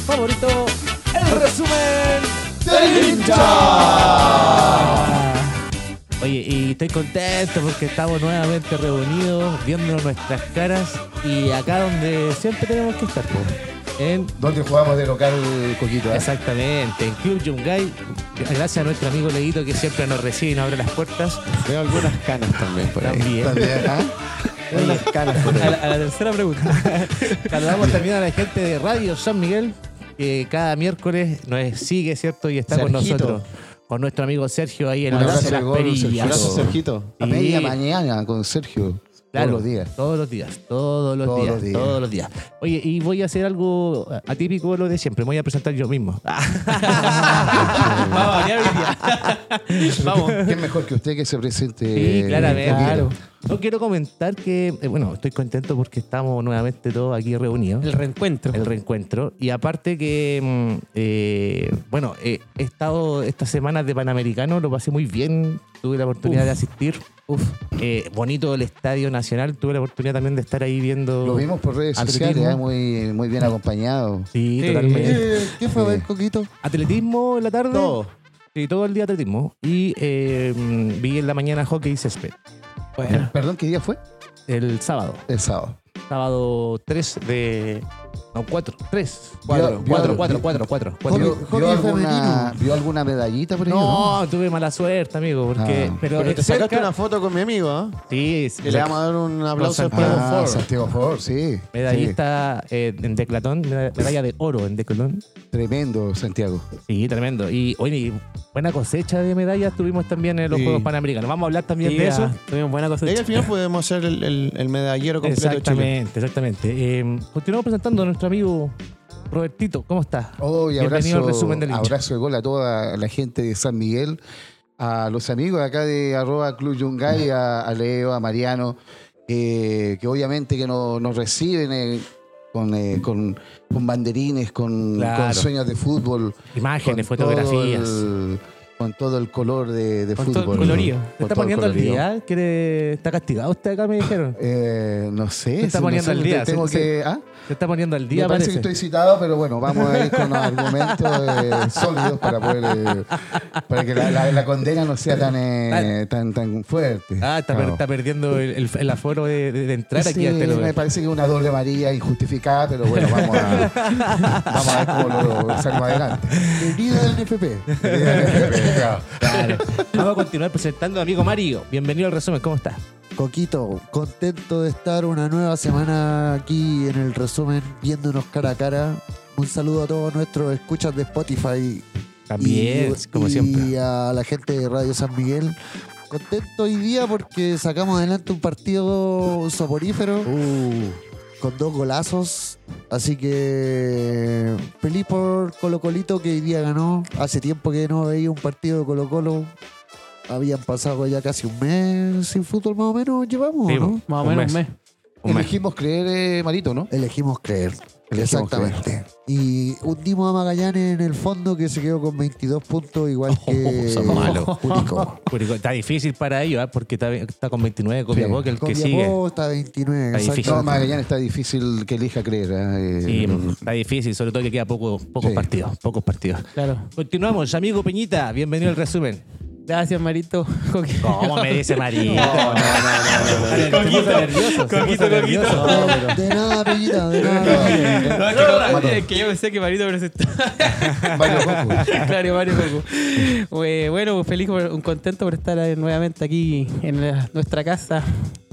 programa favorito, el resumen del hincha. Oye, y estoy contento porque estamos nuevamente reunidos, viendo nuestras caras y acá donde siempre tenemos que estar, po, en ¿Dónde jugamos de local, Coquito? eh? Exactamente, en Club Yungay, gracias a nuestro amigo Leguito que siempre nos recibe y nos abre las puertas. Veo algunas canas también por ahí. También. También, ¿ah? Unas canas por A la, a la tercera pregunta. Saludamos también a la gente de Radio San Miguel, que cada miércoles nos sigue, ¿cierto? Y está con nosotros. Con nuestro amigo Sergio ahí en Un la abrazo las perillas. Gracias, Sergito. A media mañana con Sergio. Claro, Todos los días. Todos los días, todos los Todos días, los días. todos los días. Oye, y voy a hacer algo atípico de lo de siempre. Me voy a presentar yo mismo. Vamos. Vamos. ¿Quién mejor que usted que se presente? Sí, claramente. Claro. No quiero comentar que, eh, bueno, estoy contento porque estamos nuevamente todos aquí reunidos. El reencuentro. el reencuentro. Y aparte que, mm, eh, bueno, eh, he estado estas semanas de Panamericano, lo pasé muy bien, tuve la oportunidad Uf. de asistir. Uf, eh, bonito el Estadio Nacional, tuve la oportunidad también de estar ahí viendo... Lo vimos por redes Atletismo. sociales, ¿eh? muy, muy bien acompañado. Sí, Sí. totalmente. ¿Qué fue a ver. Coquito? Atletismo en la tarde. Todo. Sí, todo el día atletismo. Y eh, mm, vi en la mañana hockey y césped. Bueno. Perdón, ¿qué día fue? El sábado. El sábado. Sábado 3 de... No, 4. 3. Vio- 4, vio- 4, 4, vio- 4, 4. ¿Vio, alguna, femenino. ¿Vio alguna medallita por ahí? No, tuve mala suerte, amigo, porque... Ah. pero Pero eh, te sacaste una foto con mi amigo, ¿ah? Sí, Que le vamos a dar un aplauso Con después. Ah, Ford. Santiago Ford, sí. Medallista eh, en declatón, meda- medalla de oro en declatón. Tremendo, Santiago. Sí, tremendo. Y oye, buena cosecha de medallas tuvimos también en los Sí. Juegos Panamericanos. Vamos a hablar también Sí, de eso. Tuvimos buena cosa. Y ahí al final podemos ser el, el- el medallero completo de Chile. Exactamente, exactamente. Eh, continuamos presentando a nuestro amigo Robertito. ¿Cómo estás? Oh, y Bienvenido abrazo, al resumen del abrazo de gol a toda la gente de San Miguel, a los amigos acá de arroba Club Yungay, a, a Leo, a Mariano, eh, que obviamente que no- nos reciben eh, con, eh, con, con banderines, con, Claro. con sueños de fútbol. Imágenes, todo fotografías. el- con todo el color de, de Con todo el fútbol. colorido. ¿Se Con está el poniendo al día? ¿Quiere... ¿Está castigado usted acá, me dijeron? Eh, no sé. Se está no poniendo sé, al día, Tengo que, ¿ah? Está poniendo al Me día, parece parece. que estoy citado, pero bueno, vamos a ir con los argumentos eh, sólidos para poder eh, para que la, la- la condena no sea tan eh, tan tan fuerte. Ah, está, per- está perdiendo el, el- el aforo de, entrar Sí, aquí este me lugar. parece que es una doble amarilla injustificada, pero bueno, vamos a, vamos a ver cómo lo salimos adelante. Venida del NFP. Claro. Vamos a continuar presentando a amigo Mario. Bienvenido al resumen, ¿cómo estás? Coquito, contento de estar una nueva semana aquí en el resumen, viéndonos cara a cara. Un saludo a todos nuestros escuchas de Spotify También, y, como y siempre. a la gente de Radio San Miguel. Contento hoy día porque sacamos adelante un partido soporífero Uh, con dos golazos. Así que feliz por Colo Colito que hoy día ganó. Hace tiempo que no veía un partido de Colo Colo. Habían pasado ya casi un mes sin fútbol más o menos llevamos, Sí, ¿no? Más o Un menos un mes. un mes. Elegimos creer, eh, Marito, ¿no? Elegimos creer. Exactamente. Y hundimos a Magallanes en el fondo que se quedó con 22 puntos, igual que son malos. Curicó. Curicó, Está difícil para ellos, ¿ah? porque está, está con 29 Copiapó, Sí. que el que sigue. está 29. Está difícil. No. Magallanes está difícil que elija creer. ¿eh? Sí, Eh, está difícil, sobre todo que queda poco, pocos Sí. partidos. Pocos partidos. Claro. Continuamos, amigo Peñita, bienvenido al resumen. Gracias, Marito. ¿Cómo me dice Marito? No, no, Se se puso Coquito, nervioso. No, de nada, Peñita, de nada. No, es que no, es que yo pensé que Marito presentaba. Mario Coco. claro, Mario Coco. Eh, Bueno, feliz, un contento por estar eh, nuevamente aquí en nuestra casa,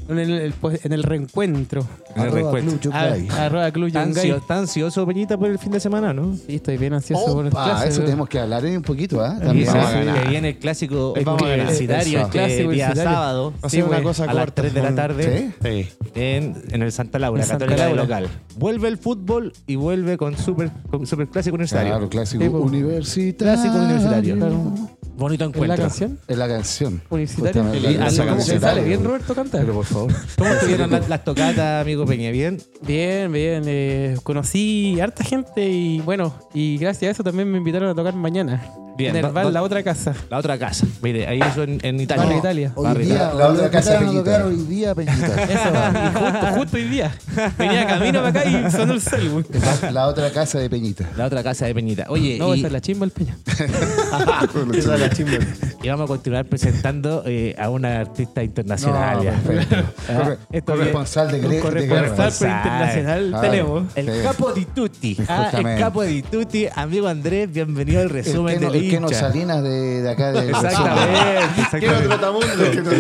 en el, pues, en el reencuentro. En el Arroba reencuentro. Club A-. Arroba Club ¿Está Yungay. ansio- está ansioso, Peñita, por el fin de semana, no? Sí, estoy bien ansioso por las Opa, clases. eso tenemos que hablar un poquito, ¿ah? También sí, vamos a sí, ganar. que viene el clásico Vamos a ganar. universitario Eso. este Clásico día universitario. sábado Va a ser una güey. cosa a las corta. 3 de la tarde ¿Sí? en, en el Santa Laura, En Santa Católica de Laura. local. Vuelve el fútbol y vuelve con super, con super clásico universitario. Claro, clásico Sí, pues. universitario. Clásico universitario. Claro. Bonito ¿Es la encuentro. canción? Es la canción. Universitaria. Justamente, Y la algo canción como ¿Cómo se universitario. sale? ¿Bien Roberto canta? Pero por favor. ¿Cómo estuvieron las, las tocatas, amigo Peña? ¿Bien? Bien, bien. eh, conocí harta gente y bueno, y gracias a eso también me invitaron a tocar mañana. Bien, En el bar, la otra casa. La otra casa. Mire, ahí eso en, en Italia. Hoy Barrio día, La- otra casa a Peñita. tocar hoy día Peñita. Eso, y justo, justo hoy día. Venía camino para acá y sonó el cel. güey. La, otra casa de Peñita. La otra casa de Peñita. Oye, No, y, esa es la chimba el peña. Esa es la chimba. y vamos a continuar presentando eh, a una artista internacional. No, ya. perfecto. Corre- esto corresponsal de, gre- de corresponsal guerra. Corresponsal. internacional Claro. tenemos. El Sí. capo di tutti. Ah, el Justamente. capo di tutti. Amigo Andrés, bienvenido al El resumen que, no, del el que no hincha. Salinas de, de acá del Exactamente, exactamente. trotamundo?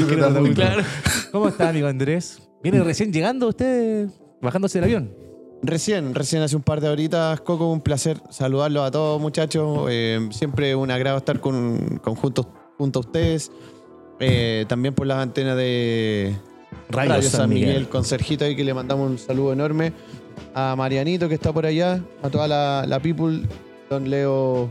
Trotamundo. Claro. ¿Cómo está, amigo Andrés? ¿Viene recién llegando usted bajándose del avión? Recién, recién hace un par de horitas, Coco, un placer saludarlos a todos muchachos. Eh, siempre un agrado estar con, con juntos, junto a ustedes. Eh, también por las antenas de Radio Radio, San San Miguel. Miguel. con Sergito ahí que le mandamos un saludo enorme. A Marianito que está por allá, a toda la, la people, don Leo,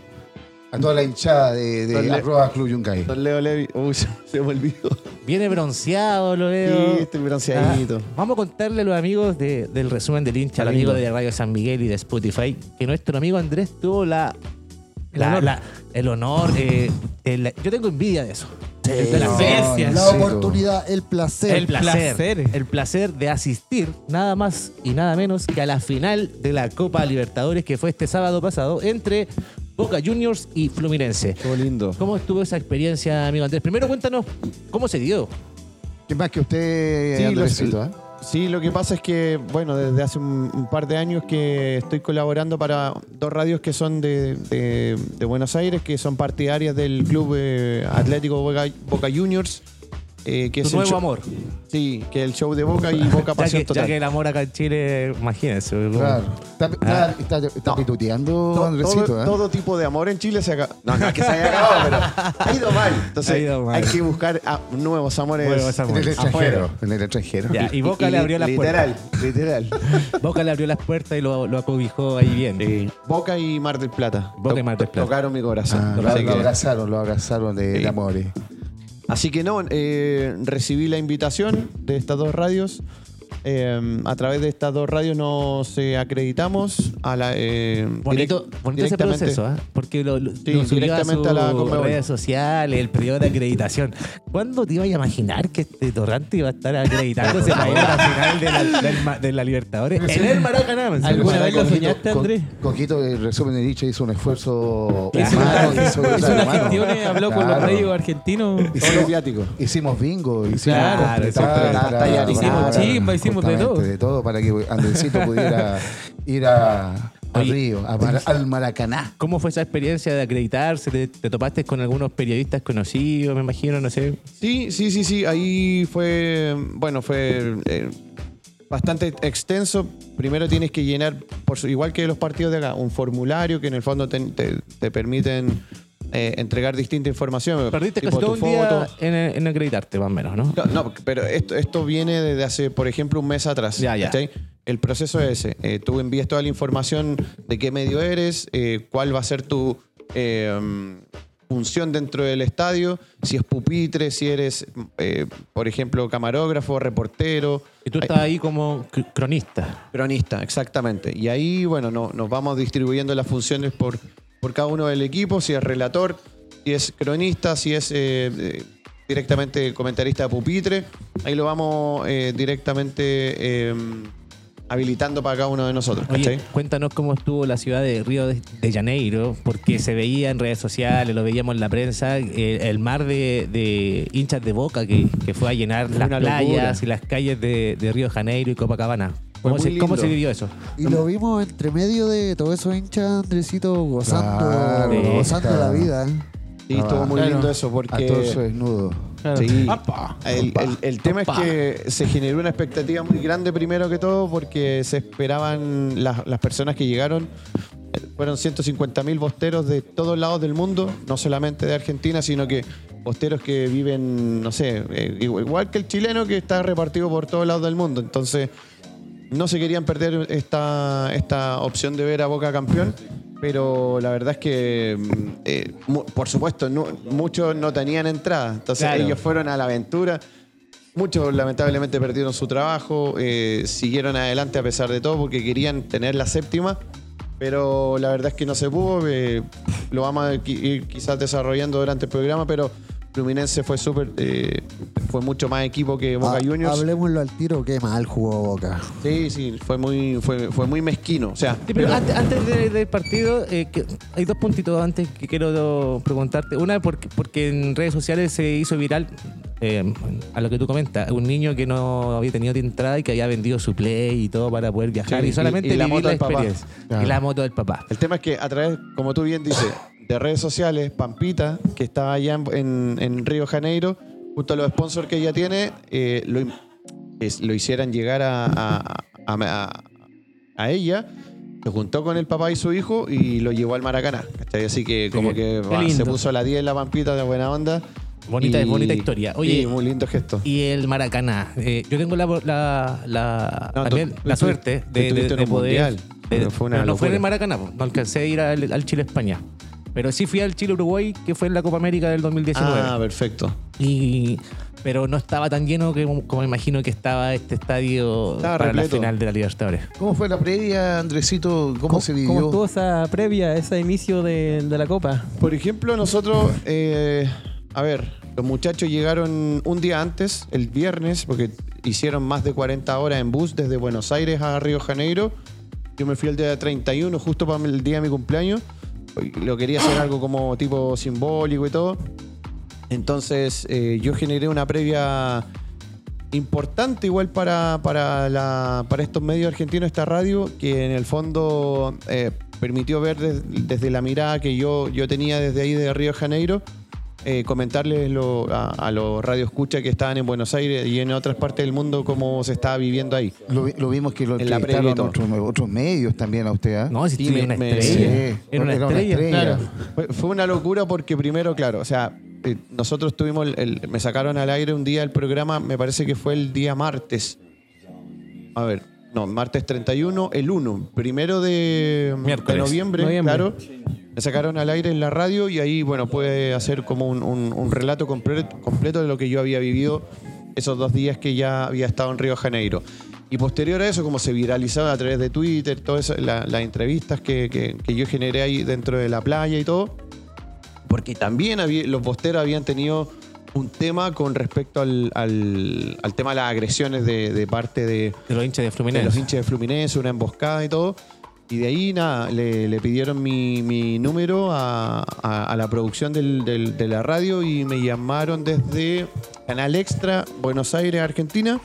A toda la hinchada de, de Dale. arroba Club Yungay. don Leo Levi. Uy, se, me olvidó. Viene bronceado, lo Sí, veo. estoy bronceadito. Ah, vamos a contarle a los amigos de- del resumen del hincha, al amigo de Radio San Miguel y de Spotify, que nuestro amigo Andrés tuvo la, El la- honor. la- el honor. eh, el- yo tengo envidia de eso. De la no, oportunidad, el placer. El placer, el placer de asistir nada más y nada menos que a la final de la Copa Libertadores que fue este sábado pasado entre Boca Juniors y Fluminense. Estuvo lindo. ¿Cómo estuvo esa experiencia, amigo Andrés? Primero cuéntanos cómo se dio. ¿Qué más que usted, Sí, Andresito? los- ah? Sí, lo que pasa es que, bueno, desde hace un, par de años que estoy colaborando para dos radios que son de, de- Buenos Aires, que son partidarias del Club eh, Atlético Boca Juniors. Eh, que Tu es nuevo show- amor. Sí, que es el show de Boca y Boca Ya Pasión que, ya Total. que el amor acá en Chile, imagínense. Claro. Está, está, Ah. está, está No. pituteando, To- Andresito. todo, ¿eh? todo tipo de amor en Chile se acaba. No, no es que se haya acabado, pero ha ido mal. Entonces Ha ido mal. hay que buscar ah, nuevos amores. Nuevos En el extranjero. Afuera. En el extranjero. Ya, y Boca le abrió las literal, puertas. Literal, Boca le abrió las puertas y lo, lo acobijó ahí bien. Sí. Boca y Mar del Plata. Boca y Mar del Plata. Tocaron mi corazón. Ah, lo, que- abrazaron, lo abrazaron de, Sí. de amores. Así que no, eh, recibí la invitación de estas dos radios. Eh, a través de estas dos radios nos eh, acreditamos a la. eh, Bonito, bonito ese directamente- proceso, ¿ah? porque lo, lo- Sí, lo subió a directamente sus a la redes sociales, el periodo de acreditación. ¿Cuándo te ibas a imaginar que este torrante iba a estar acreditándose para ir a la final de la, del ma- de la Libertadores en el Maracaná? ¿Alguna vez lo soñaste, Andrés? Coquito, el resumen de dicho, hizo un esfuerzo humano. una- hizo, unas humano. gestiones, habló con los medios argentinos. Hicimos, viáticos. hicimos bingo, hicimos Claro. Hicimos chimba, hicimos de todo. de todo para que Andresito pudiera ir a, al Oye. río, a Mar- al Maracaná. ¿Cómo fue esa experiencia de acreditarse? ¿Te, te topaste con algunos periodistas conocidos, me imagino, no sé? Sí, sí, sí, sí. Ahí fue. Bueno, fue. eh, bastante extenso. Primero tienes que llenar, por igual que los partidos de acá, un formulario que en el fondo te, te- te permiten eh, entregar distinta información. Perdiste tipo casi todo un día en, en acreditarte, más o menos, ¿no? No, no, pero esto, esto viene desde hace, por ejemplo, un mes atrás. Ya, ya. El proceso es ese. Eh, tú envías toda la información de qué medio eres, eh, cuál va a ser tu función dentro del estadio, si es pupitre, si eres, eh, por ejemplo, camarógrafo, reportero. Y tú estás ahí como cr- cronista. Cronista, exactamente. Y ahí, bueno, no- nos vamos distribuyendo las funciones por, por cada uno del equipo, si es relator, si es cronista, si es eh, eh, directamente comentarista de pupitre. Ahí lo vamos eh, directamente eh, habilitando para cada uno de nosotros. Cuéntanos cómo estuvo la ciudad de Río de, Janeiro, porque se veía en redes sociales, lo veíamos en la prensa, eh, el mar de, de hinchas de boca que, que fue a llenar las una playas locura. y las calles de, de Río de Janeiro y Copacabana. ¿Cómo, se, cómo lindo. se vivió eso? Y lo vimos entre medio de todos esos hinchas, Andresito, gozando, Claro, gozando la vida. Sí, estuvo muy Claro. lindo eso A porque... torso desnudo. Claro. Sí. El, el- el tema es que se generó una expectativa muy grande primero que todo porque se esperaban las, las personas que llegaron. Fueron 150 mil bosteros de todos lados del mundo, no solamente de Argentina, sino que bosteros que viven, no sé, eh, igual igual que el chileno que está repartido por todos lados del mundo. Entonces, no se querían perder esta, esta opción de ver a Boca campeón, pero la verdad es que, mm, eh, por supuesto, no- muchos no tenían entrada. Entonces Claro. ellos fueron a la aventura. Muchos lamentablemente perdieron su trabajo, eh, siguieron adelante a pesar de todo porque querían tener la séptima, pero la verdad es que no se pudo. eh, lo vamos a ir quizás desarrollando durante el programa, pero Fluminense fue súper, eh, fue mucho más equipo que Boca Ah, Juniors. Hablemoslo al tiro, qué mal jugó Boca. Sí, sí, fue muy, fue, fue muy mezquino. O sea, Sí, pero antes, antes de- del partido, eh, que- hay dos puntitos antes que quiero preguntarte. Una, porque, porque en redes sociales se hizo viral, eh, a lo que tú comentas, un niño que no había tenido entrada y que había vendido su play y todo para poder viajar Sí, y solamente y la vivir moto la del papá. Y la moto del papá. El tema es que a través, como tú bien dices, de redes sociales, Pampita, que está allá en, en- en Río Janeiro, justo a los sponsors que ella tiene, eh, lo, es- lo hicieran llegar a, a- a- ella, se juntó con el papá y su hijo y lo llevó al Maracaná. ¿cachai? Así que como Sí, que se puso a la 10 en la Pampita de buena onda. Bonita, Y- bonita historia. Oye, sí, muy lindo gesto. y el Maracaná. Eh, yo tengo la, la, la- No, tú- también tú la suerte tú de, de- de poder. mundial, de- pero fue una pero no fue en el Maracaná, no alcancé a ir al, al Chile-España. Pero sí fui al Chile-Uruguay, que fue en la Copa América del 2019. Ah, perfecto. Y, pero no estaba tan lleno que, como imagino que estaba este estadio Estaba para repleto. la final de la Libertadores. ¿Cómo fue la previa, Andresito? ¿Cómo, se vivió? ¿Cómo estuvo esa previa, ese inicio de, de la Copa? Por ejemplo, nosotros, eh, a ver, los muchachos llegaron un día antes, el viernes, porque hicieron más de 40 horas en bus desde Buenos Aires a Río Janeiro. Yo me fui el día 31, justo para el día de mi cumpleaños. Lo quería hacer algo como tipo simbólico y todo. Entonces, eh, yo generé una previa importante igual para, para, la- para estos medios argentinos, esta radio, que en el fondo eh, permitió ver des- desde la mirada que yo, yo tenía desde ahí de Río de Janeiro, eh, comentarles lo- a, a los radioescuchas que estaban en Buenos Aires y en otras partes del mundo cómo se estaba viviendo ahí. Lo, vi- lo vimos que lo En la previa otros, otros medios también a usted, ¿ah? No, si Sí, me- una estrella. Sí, Era una estrella. claro. Fue, fue una locura porque primero, claro, o sea, eh, nosotros tuvimos, el, el- me sacaron al aire un día el programa, me parece que fue el día martes. A ver, no, martes 31, el 1, primero de, de noviembre, Noviembre. claro. Me sacaron al aire en la radio y ahí, bueno, pude hacer como un, un- un relato comple- completo de lo que yo había vivido esos dos días que ya había estado en Río de Janeiro. Y posterior a eso, como se viralizaba a través de Twitter, todas la- las entrevistas que, que- que yo generé ahí dentro de la playa y todo, porque también había- los posteros habían tenido un tema con respecto al, al- al tema de las agresiones de, de parte de, De los hinchas de de Fluminense. los hinchas de Fluminense, una emboscada y todo. Y de ahí, nada, le, le pidieron mi, mi número a, a- a la producción del- del- de la radio y me llamaron desde Canal Extra, Buenos Aires, Argentina.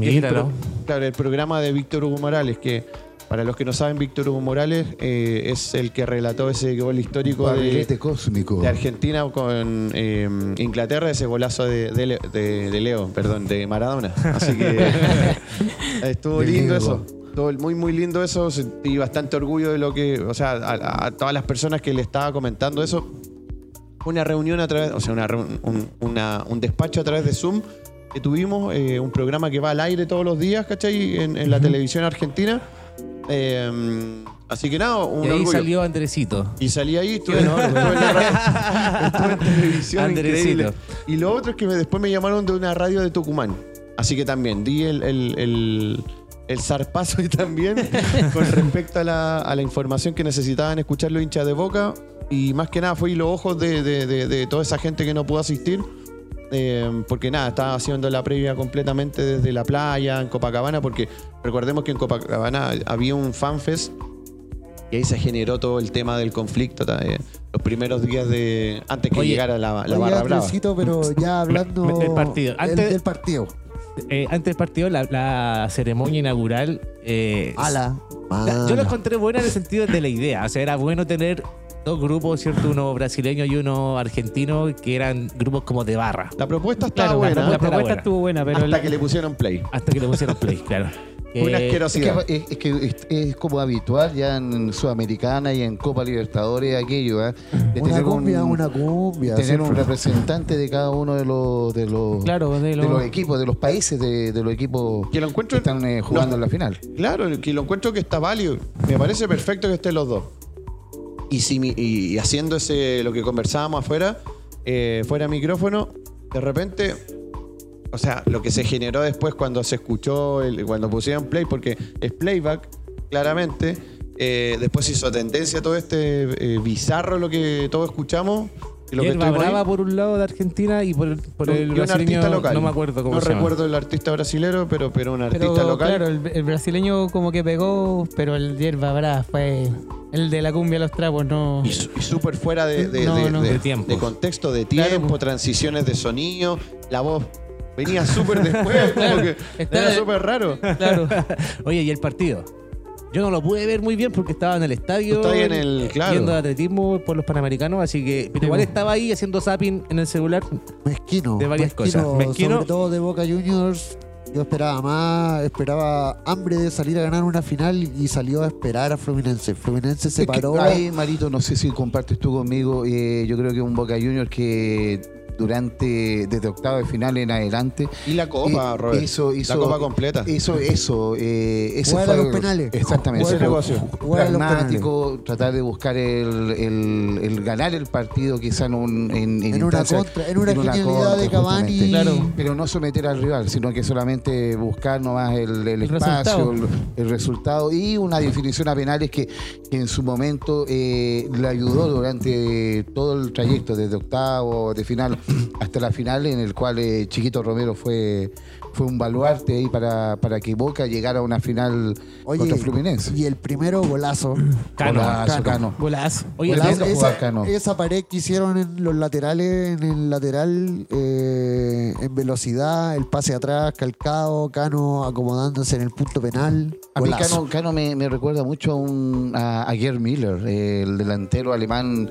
es el pro- claro, el programa de Víctor Hugo Morales, que para los que no saben, Víctor Hugo Morales eh, es el que relató ese gol histórico de, cósmico. de Argentina con eh, Inglaterra, ese golazo de, de Le- de- de Leo, perdón, de Maradona. Así que estuvo lindo eso. Estuvo muy, muy lindo eso. Sentí bastante orgullo de lo que, o sea, a, a todas las personas que le estaba comentando eso. Una reunión a través, o sea, una, un, una- un despacho a través de Zoom que tuvimos, eh, un programa que va al aire todos los días, ¿cachai? En, en la televisión argentina. Eh, así que nada, un Y ahí orgullo. salió Andresito. Y salí ahí, estuve, estuve en la radio, estuve en televisión, Andresito. Y lo otro es que me- después me llamaron de una radio de Tucumán. Así que también di el, el, el, el zarpazo y también con respecto a la, a la información que necesitaban escuchar los hinchas de Boca. Y más que nada fue los ojos de, de- de- de toda esa gente que no pudo asistir. Eh, porque nada, estaba haciendo la previa completamente desde la playa, en Copacabana, porque recordemos que en Copacabana había un fanfest y ahí se generó todo el tema del conflicto, eh, los primeros días de. antes que Oye, llegara la, la Oye, barra brava. Andresito, pero ya hablando me- del partido. Antes- del partido. Eh, antes del partido, la, la ceremonia inaugural. eh, Ala. la- yo lo encontré buena en el sentido de la idea. O sea, era bueno tener dos grupos, ¿cierto? Uno brasileño y uno argentino, que eran grupos como de barra. La propuesta estaba Claro, buena, La propuesta era propuesta buena. estuvo buena, pero hasta la- que le pusieron play. Hasta que le pusieron play, claro. Una Eh, Es que, asquerosidad. es, es que es, es como habitual ya en Sudamericana y en Copa Libertadores aquello, de Una tener cumbia, un, una cumbia. tener un representante de cada uno de los de los, Claro, de de los- equipos, de los países de, de los equipos Que lo que encuentro. están eh, jugando no, en la final. Claro, que lo encuentro que está válido. Me parece perfecto que estén los dos. Y, si y, haciendo ese, lo que conversábamos afuera, eh, fuera micrófono, de repente o sea, lo que se generó después cuando se escuchó, el- cuando pusieron play, porque es playback, claramente. eh, después hizo tendencia todo este eh, bizarro lo que todos escuchamos. Y lo que. Brava por un lado de Argentina y por, por Y el un brasileño, artista local. no me acuerdo cómo No se llama. recuerdo el artista brasilero, pero, pero un artista Pero local. claro, el, el brasileño como que pegó, pero el hierba brava fue el de la cumbia a los trapos, no. Y, súper fuera de, de- No, de- no. de- De tiempos. de contexto, de tiempo, pues. transiciones de sonido, la voz venía súper después, como que era súper raro. Claro. Oye, ¿y el partido? Yo no lo pude ver muy bien porque estaba en el estadio. Ahí en el- claro. Viendo atletismo por los panamericanos, así que. Pero igual estaba ahí haciendo zapping en el celular. Mezquino. De varias mezquino, cosas. Mezquino. Sobre todo de Boca Juniors. Yo esperaba más, esperaba hambre de salir a ganar una final y salió a esperar a Fluminense. Fluminense se Es que paró. ahí, Marito, no sé si compartes tú conmigo. eh, yo creo que un Boca Juniors que durante, desde octavo de final en adelante. Y la copa, eh, Robert. Hizo, hizo, la copa completa. Eso, eso. Eh, ese fue a los penales. Exactamente. Ese negocio. Pragmático, tratar de buscar el, el- el ganar el partido, quizá en, un, en, en una contra, en una en genialidad de contra, Cavani. Claro. Pero no someter al rival, sino que solamente buscar nomás el, el El espacio, resultado. el, el resultado y una definición a penales que, que en su momento eh, le ayudó durante todo el trayecto, desde octavo de final hasta la final, en el cual eh, Chiquito Romero fue, fue un baluarte ahí para, para que Boca llegara a una final Oye, contra Fluminense. y el primero golazo. Cano. Golazo, Cano. Cano. Golazo. Oye, Golazo, esa, jugador, Cano. esa pared que hicieron en los laterales, en el lateral, eh, en velocidad, el pase atrás, calcado, Cano acomodándose en el punto penal. A mí. Cano, Cano me, me recuerda mucho a, un, a, a Gerd Miller, eh, el delantero alemán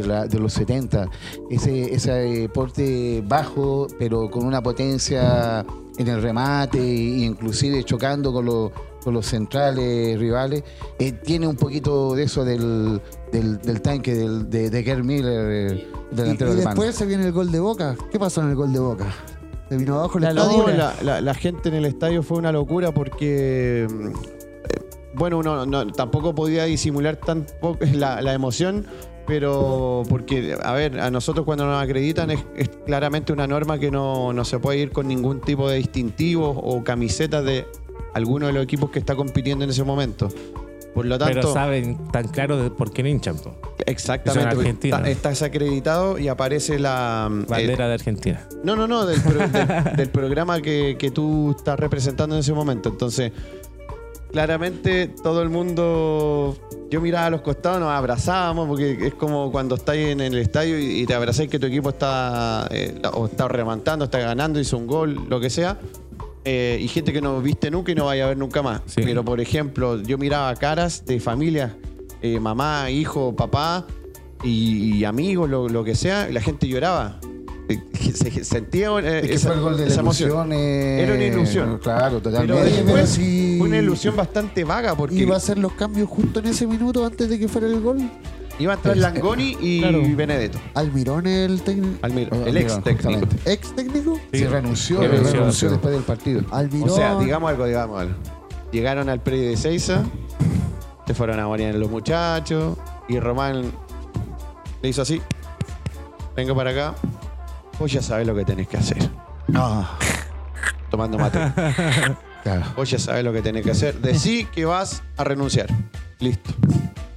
de, la- de los 70. Ese, ese eh, porte bajo, pero con una potencia en el remate e inclusive chocando con, los con los centrales rivales. Eh, tiene un poquito de eso del, del, del tanque del, de, de Gerd Miller, eh, Y, delantero y alemán. después se viene el gol de Boca. ¿Qué pasó en el gol de Boca? Se vino abajo el La estadio. No, la, la- la gente en el estadio fue una locura porque, eh, bueno, uno no- tampoco podía disimular tan la, la emoción, pero porque, a ver, a nosotros cuando nos acreditan es, es claramente una norma que no, no se puede ir con ningún tipo de distintivo o camiseta de alguno de los equipos que está compitiendo en ese momento. Por lo tanto, Pero saben tan claro de por qué no hinchan. exactamente, está- estás acreditado y aparece la mm, Bandera de Argentina. no, no, no, del, pro- del- del programa que, que tú estás representando en ese momento. Entonces, claramente todo el mundo, yo miraba a los costados, nos abrazábamos, porque es como cuando estáis en el estadio y, te abrazáis que tu equipo está, eh, o está remontando, está ganando, hizo un gol, lo que sea. Eh, y gente que no viste nunca y no vaya a ver nunca más. Sí. Pero, por ejemplo, yo miraba caras de familia, eh, mamá, hijo, papá y, y amigos, lo, lo que sea, y la gente lloraba. Eh, Se sentía eh, Es que esa, fue el gol de la esa emoción. eh, Era una ilusión. Claro, Pero totalmente. Después pero si- fue una ilusión bastante vaga porque Iba a hacer los cambios justo en ese minuto antes de que fuera el gol. iba a entrar Langoni y Claro. Benedetto. Almirón el técnico. Almiro, Ah, el ex técnico. justamente. Ex técnico. Se renunció, Sí, renunció, renunció sí. después del partido. Almirón. O sea, digamos algo, digamos algo. Llegaron al predio de Seiza, se fueron a morir los muchachos y Román le hizo así. Venga para acá. Vos ya sabés lo que tenés que hacer. Ah, Tomando mate. claro. Vos ya sabés lo que tenés que hacer. Decí que vas a renunciar. Listo.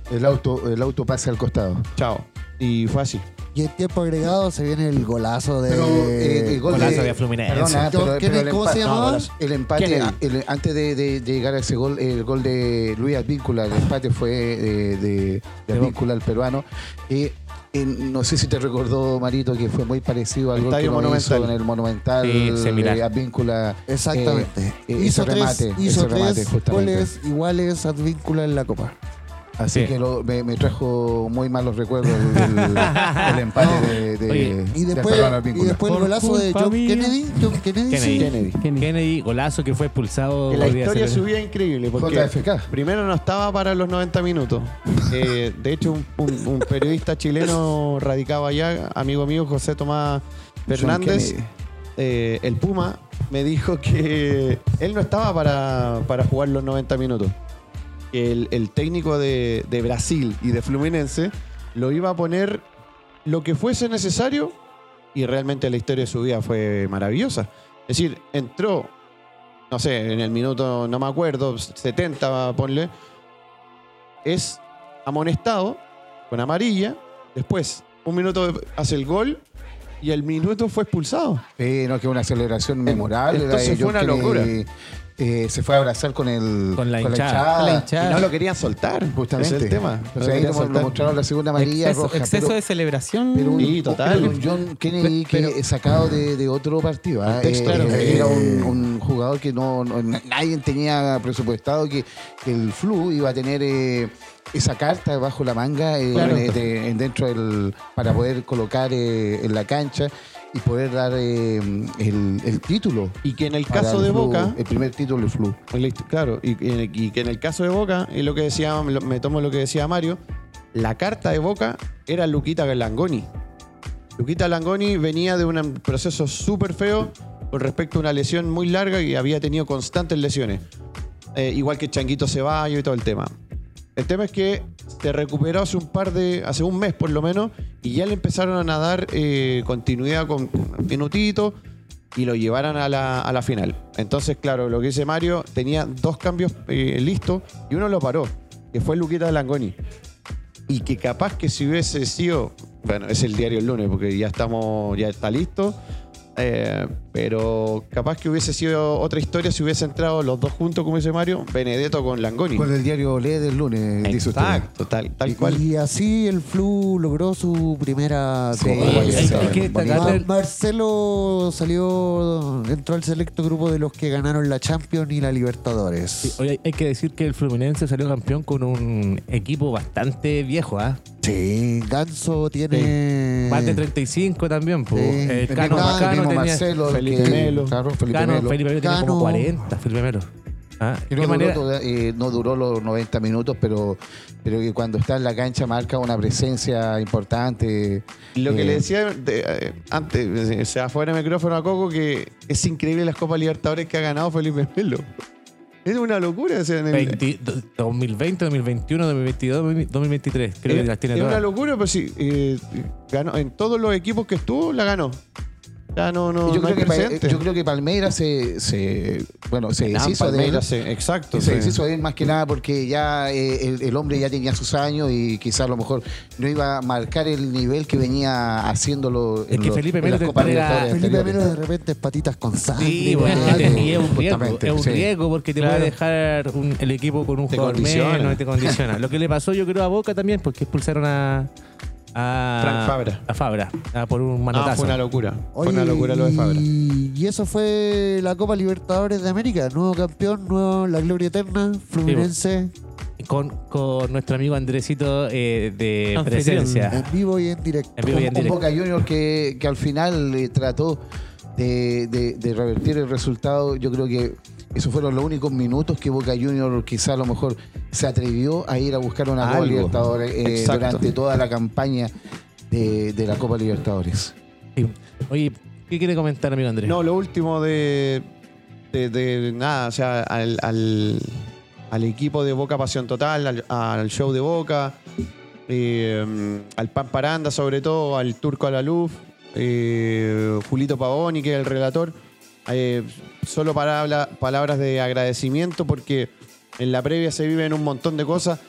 El auto, el auto pasa al costado. Chao. Y fue así. Y en tiempo agregado se viene el golazo de. Pero eh, el gol Golazo de, de Fluminense. Perdona, pero, ¿quién pero el ¿Cómo se empate- llamaba? no, el empate, el- antes de, de- de llegar al ese gol, el gol de Luis Advíncula, el empate fue de, de, de Advíncula, el peruano. Y eh, no sé si te recordó, Marito, que fue muy parecido al gol que Monumental. hizo en el Monumental Sí, similar. de Advíncula. Exactamente. Eh, eh, hizo ese tres, remate, hizo ese remate, tres justamente. goles iguales Advíncula en la Copa. Así Sí. que lo- me, me trajo muy malos recuerdos el, el- el empate de, de, Oye, Y de después, y el golazo de John mía. Kennedy. John Kennedy. Kennedy. sí. Kennedy. Kennedy. Kennedy, golazo que fue expulsado. Que la historia subía increíble porque JFK. primero no estaba para los 90 minutos. Eh, de hecho, un, un- un periodista chileno radicado allá, amigo mío, José Tomás Fernández, eh, el Puma, me dijo que él no estaba para, para jugar los 90 minutos. Que el, el técnico de, de Brasil y de Fluminense lo iba a poner lo que fuese necesario y realmente la historia de su vida fue maravillosa. Es decir, entró, no sé, en el minuto, no me acuerdo, 70, ponle, es amonestado con amarilla, después un minuto hace el gol y el minuto fue expulsado. Eh, no, que una celebración memorable. entonces fue una locura. Eh, se fue a abrazar con el Con la hinchada. Con la Y hinchada. no lo querían soltar, Justamente. Ese es el tema. O sea, ahí lo, lo mostraron la segunda amarilla exceso roja. exceso pero- de celebración. Pero un, Sí, total. pero un John Kennedy que Pero- es sacado de, de otro partido. ¿ah? Eh, claro. eh, Era un, un jugador que no, no- na- nadie tenía presupuestado que, que el Flu iba a tener eh, esa carta bajo la manga eh, Claro. de- de- dentro del para poder colocar eh, en la cancha y poder dar eh, el, el título. Y que en el caso el de Flu, Boca, El primer título del Flu. Listo, Claro, y, que en el caso de Boca, es lo que decía, me tomo lo que decía Mario, la carta de Boca era Luquita Langoni. Luquita Langoni venía de un proceso súper feo con respecto a una lesión muy larga y había tenido constantes lesiones. Eh, igual que Changuito Ceballos y todo el tema. El tema es que se recuperó hace un par de, hace un mes por lo menos, y ya le empezaron a dar eh, continuidad con minutitos y lo llevaron a la, a la final. Entonces, claro, lo que dice Mario, tenía dos cambios eh, listos y uno lo paró, que fue Luquita Langoni. Y que capaz que si hubiese sido, bueno, es el diario el lunes porque ya estamos, ya está listo, eh, pero capaz que hubiese sido otra historia si hubiese entrado los dos juntos, como dice Mario, Benedetto con Langoni. Con el diario Le del lunes, dice usted. Exacto, tal, tal cual. Y así el Flu logró su primera Sí, destacarle- Ma- Marcelo salió, entró al selecto grupo de los que ganaron la Champions y la Libertadores. Sí, oye, hay que decir que el Fluminense salió campeón con un equipo bastante viejo, ¿ah? Sí, Ganso tiene. Más de 35 también, pues. Sí. Cano, mismo- el Cano mismo tenía. Marcelo, el Felipe que- Melo. Claro, Felipe Cano, Melo. Felipe Melo tenía como Cano. 40, Felipe Melo. Ah, Que ¿qué no, manera? duró, toda- eh, no duró los 90 minutos, pero, pero que cuando está en la cancha marca una presencia importante. Lo que Eh, le decía de- eh, antes, eh, o sea, fuera de micrófono a Coco, que es increíble las Copas Libertadores que ha ganado Felipe Melo. Es una locura. o sea, en el- 20 2020, 2021, 2022, 2023. Creo es, que las tiene es todas. una locura, pero sí, eh, ganó, en todos los equipos que estuvo, la ganó. Ya no, no, yo, no creo hay que, yo creo que Palmeiras se, se- bueno, se Ah, deshizo de él. Sí, exacto. Se sí. deshizo de él más que nada porque ya eh, el, el hombre ya tenía sus años y quizás a lo mejor no iba a marcar el nivel que venía haciéndolo Es que Felipe Melo Copas entrega- Libertadores Felipe. Melo de repente es patitas con sangre. Sí, bueno, y es un riesgo, es un sí. riesgo porque te Claro. puede dejar un- el equipo con un Te jugador condiciona. menos y te condiciona. Lo que le pasó yo creo a Boca también, porque expulsaron a, a Frank Fabra. A Fabra, ah, por un No, manotazo. fue una locura. fue una locura lo de Fabra. Y, y eso fue la Copa Libertadores de América. Nuevo campeón, nuevo, la gloria eterna, Fluminense, con, con nuestro amigo Andresito eh, de Anfitrión. presencia. en vivo y en directo. En vivo y en un directo. Boca Junior que, que al final eh, trató de, de- de revertir el resultado. Yo creo que esos fueron los únicos minutos que Boca Junior quizá a lo mejor se atrevió a ir a buscar una Copa Algo. Libertadores eh, durante toda la campaña de, de la Copa Libertadores. Sí. Oye, ¿qué quiere comentar, amigo Andrés? No, lo último de, de, de nada, o sea, al, al, al equipo de Boca Pasión Total, al, al show de Boca, eh, al Pan Paranda sobre todo, al Turco Alaluf, eh, Julito Pavoni, que es el relator. Eh, solo para palabras de agradecimiento porque en la previa se viven un montón de cosas.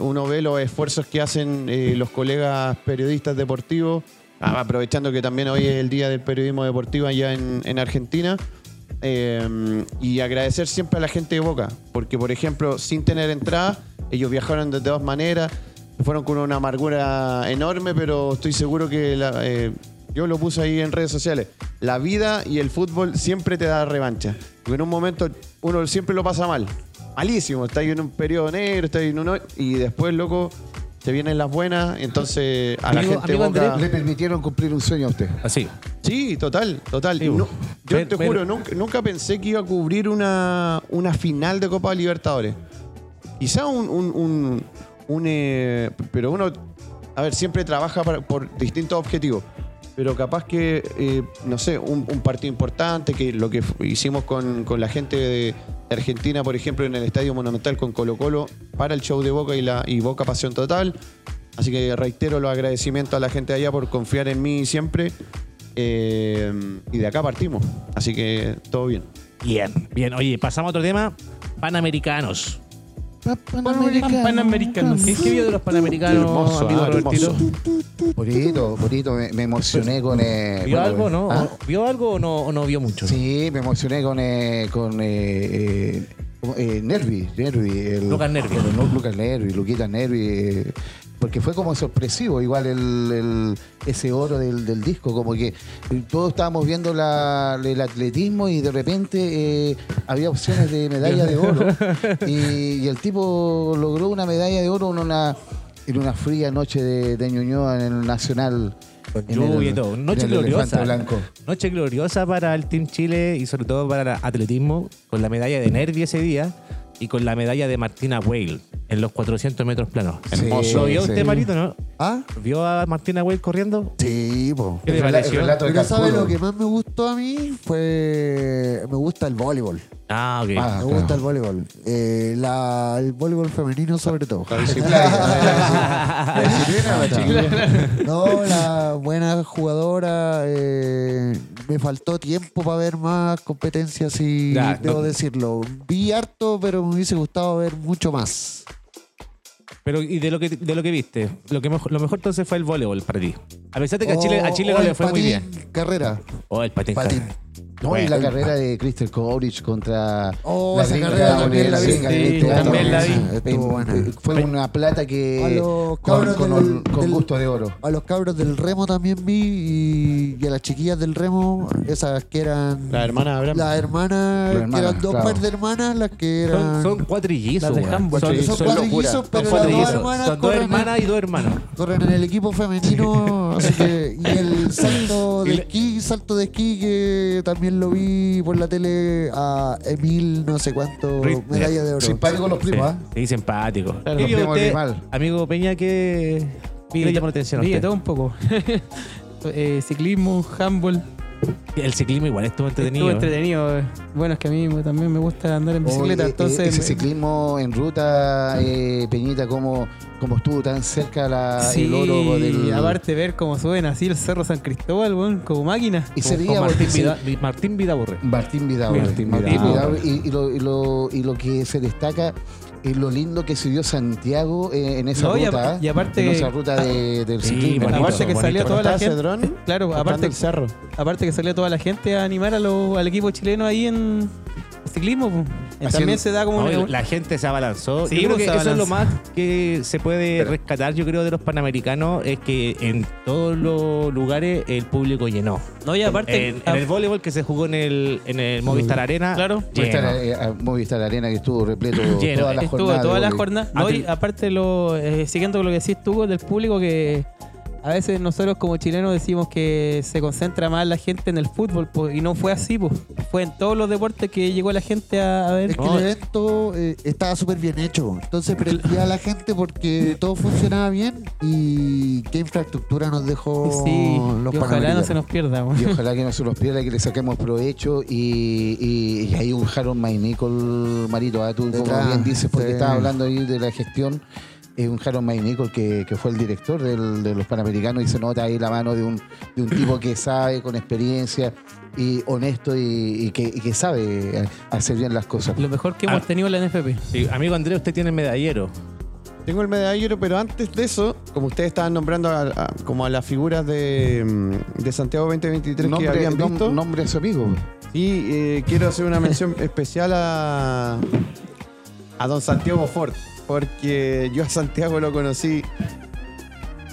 Uno ve los esfuerzos que hacen eh, los colegas periodistas deportivos, ah, aprovechando que también hoy es el Día del Periodismo Deportivo allá en, en Argentina. Eh, y agradecer siempre a la gente de Boca, porque por ejemplo, sin tener entrada, ellos viajaron de todas maneras, fueron con una amargura enorme, pero estoy seguro que la- yo lo puse ahí en redes sociales. La vida y el fútbol siempre te da revancha. Porque en un momento uno siempre lo pasa mal. Malísimo. Está ahí en un periodo negro, está ahí en uno. Y después, loco, te vienen las buenas. Entonces, a la gente amigo Boca- Andrés, Le permitieron cumplir un sueño a usted. Así. Sí, total, total. Sí, no- yo Pero- te pero- juro, nunca, nunca pensé que iba a cubrir una, una final de Copa Libertadores. Quizá un... un- un- un, eh, pero uno, a ver, siempre trabaja para- por distintos objetivos. Pero capaz que, eh, no sé, un, partido importante, que lo que hicimos con, con la gente de, de Argentina, por ejemplo, en el Estadio Monumental con Colo Colo, para el show de Boca y, la, y Boca Pasión Total. Así que reitero los agradecimientos a la gente de allá por confiar en mí siempre. Eh, y de acá partimos. Así que todo bien. Bien, bien. Oye, pasamos a otro tema. Panamericanos. Panamericanos. ¿Qué, qué vio de los panamericanos, Hermoso, amigo ah, Robertito? hermoso. Bonito, bonito. Me, me emocioné con. eh, ¿Vio bueno, algo, no? ¿ah? ¿Vio algo o no, o no vio mucho? Sí, me emocioné con, eh, con eh, eh, eh, Nervi, Nervi. el- Lucas Nervi. el- Lucas Nervi, Luquita Nervi. Porque fue como sorpresivo, igual el, el- ese oro del, del disco, como que todos estábamos viendo la- el atletismo y de repente eh, había opciones de medalla de oro y, y el tipo logró una medalla de oro en una, en una fría noche de, de Ñuñoa en el Nacional. Con lluvia y todo. Noche gloriosa. Blanco. Noche gloriosa para el Team Chile y sobre todo para el atletismo, con la medalla de Nervi ese día y con la medalla de Martina Weil en los 400 metros planos. Sí, ¿Lo vio usted, Marito, no? ¿Ah? ¿Vio a Martina Weil corriendo? Sí, po. ¿Qué le El rela- el pareció? relato de Pero ¿sabe Calculo. lo que más me gustó a mí? Fue... Me gusta el voleibol. Ah, ok. Ah, me claro. gusta el voleibol. Eh, la, el voleibol femenino sobre todo. La disciplina. La disciplina, la chiquilla. No, la buena jugadora. eh, me faltó tiempo para ver más competencias y Ya, debo no- decirlo. Vi harto, pero me hubiese gustado ver mucho más. Pero, ¿y de lo que, de lo que viste? Lo, que mejor, lo mejor entonces fue el voleibol para ti. A pesar de que a Chile, a Chile O- no o le fue muy bien. Carrera. Oh, el patín. Patín. No, y la Bueno. carrera de Crystal Kovrich contra Oh, la esa gringa carrera también la vi. Sí, este también la vi. Estuvo buena. Fue una plata que A los con, del- con del- gusto de oro. A los cabros del remo también vi y, y a las chiquillas del remo, esas que eran La hermana Abraham. las hermanas, Las que hermanas, eran dos claro. pares de hermanas las que Son, eran son cuatrillizos. Las de handball. Son, son son cuatrillizos, pero Son las dos hermanas Son dos hermanas y dos hermanos. corren en el equipo femenino, así que y el salto de esquí, salto de esquí que también lo vi por la tele a Emil no sé cuánto Rit- medalla de oro. Simpático los primos, Sí, ¿ah? sí, simpático. Claro, ¿Qué los primos usted, amigo Peña, que Vi le llamó la atención a usted? todo un poco. Eh, ciclismo, handball. El ciclismo igual estuvo entretenido. Estuvo entretenido. eh. Bueno, es que a mí también me gusta andar en bicicleta, Oh, eh, entonces... ese me- ciclismo en ruta, eh, Peñita, como, como estuvo tan cerca la, Sí, el oro del. aparte ver cómo suben así el Cerro San Cristóbal, weón, como máquina. y se Con veía Martín, Vida, Martín Vidaurre. Martín Martín Vidaurre. Vidaurre. Y, y lo, y, lo, y lo que se destaca es lo lindo que se vio Santiago eh, en esa No, y ruta. ¿ah? y aparte- En esa ruta de- del Sí, ciclismo. bonito, aparte que salía toda la gente. dron Claro, aparte, el cerro. aparte que salía toda la gente a animar a lo- al equipo chileno ahí en ciclismo. Haciendo- También se da como No, la gente se abalanzó. Sí, yo creo pues, que eso es lo más que se puede rescatar, yo creo, de los panamericanos, es que en todos los lugares el público llenó. No, y aparte... En, en el voleibol que se jugó en el, en el Movistar Arena, Claro. Movistar, eh, Movistar Arena que estuvo repleto Lleno. toda la Estuvo jornada. toda de la jornada. Ah, No, y aparte, lo, eh, siguiendo con lo que decís tú del público, que a veces nosotros como chilenos decimos que se concentra más la gente en el fútbol, po, y no fue así, po. fue en todos los deportes que llegó la gente a, a ver. Es que No. el evento eh, estaba súper bien hecho. Entonces prendía a la gente porque todo funcionaba bien y qué infraestructura nos dejó Sí, los y ojalá no se nos pierda. po. Y ojalá que no se nos pierda, que le saquemos provecho. Y, y- y hay un Harold Maynicol, Marito, ¿ah? tú como bien dices, porque sí. estabas hablando ahí de la gestión. Es un Harold Maynicol que, que fue el director del- de los Panamericanos y se nota ahí la mano de un, de un tipo que sabe, con experiencia y honesto y, y que, y que sabe hacer bien las cosas. Lo mejor que hemos Ah. tenido en la NFP. Sí, amigo Andrés, usted tiene el medallero. Tengo el medallero, pero antes de eso, como ustedes estaban nombrando a, a- como a las figuras de, mm, de Santiago 2023 que Nombre, habían nom- visto, nombre a su amigo. y eh, quiero hacer una mención especial a, a don Santiago Ford, porque yo a Santiago lo conocí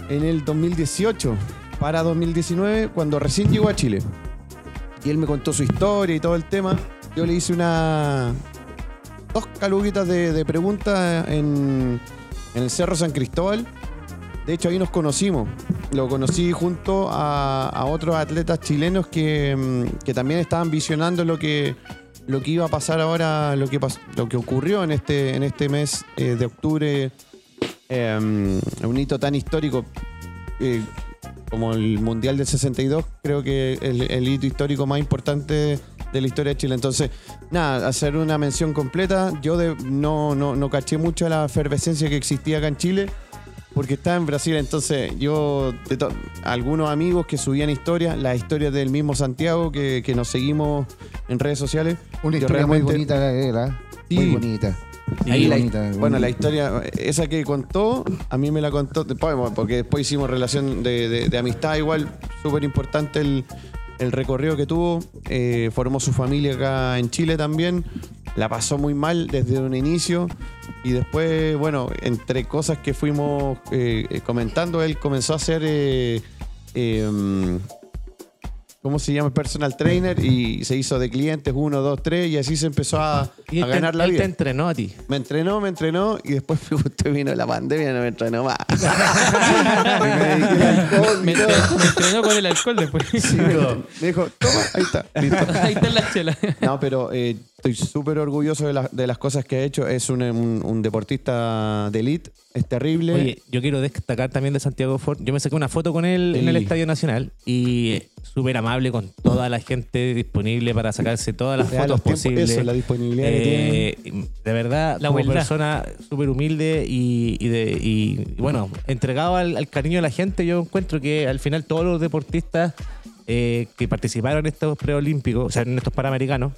en el 2018 para 2019, cuando recién llegó a Chile. Y él me contó su historia y todo el tema. Yo le hice una dos caluguitas de, preguntas en, en el Cerro San Cristóbal. De hecho, ahí nos conocimos. Lo conocí junto a, a otros atletas chilenos que, mm, que también estaban visionando lo que, lo que iba a pasar ahora, lo que, lo que ocurrió en este, en este mes eh, de octubre. eh, un hito tan histórico eh, como el Mundial del 62, creo que el, el hito histórico más importante de la historia de Chile. Entonces, nada, hacer una mención completa. Yo no, no, no caché mucho la efervescencia que existía acá en Chile. porque estaba en Brasil. Entonces, yo, algunos amigos que subían historias, las historias del mismo Santiago, que, que nos seguimos en redes sociales. Una historia muy realmente- bonita, era. Sí. Muy bonita. Ahí Muy la- bonita, bueno, la historia, esa que contó, a mí me la contó después, bueno, porque después hicimos relación de, de- de amistad, igual, súper importante el, el recorrido que tuvo. Eh, formó su familia acá en Chile también. La pasó muy mal desde un inicio. Y después, bueno, entre cosas que fuimos eh, eh, comentando, él comenzó a hacer. eh, eh, ¿Cómo se llama? Personal trainer y se hizo de clientes uno, dos, tres y así se empezó a, a te- ganar la él vida. te entrenó a ti. Me entrenó, me entrenó y después justo vino la pandemia y no me entrenó más. Me entrenó con el alcohol después. Sí, me dijo, toma, ahí está, listo. Ahí está la chela. No, pero eh, estoy súper orgulloso de, la- de las cosas que ha hecho. Es un, un- un deportista de elite, es terrible. Oye, yo quiero destacar también de Santiago Ford. Yo me saqué una foto con él en el Estadio Nacional y súper amable con toda la gente disponible para sacarse todas las fotos posibles. eso, la disponibilidad que Eh, De verdad, La como persona súper humilde y, y de, y, y, bueno, entregado al, al cariño de la gente, yo encuentro que al final todos los deportistas eh, que participaron en estos preolímpicos, o sea, en estos panamericanos,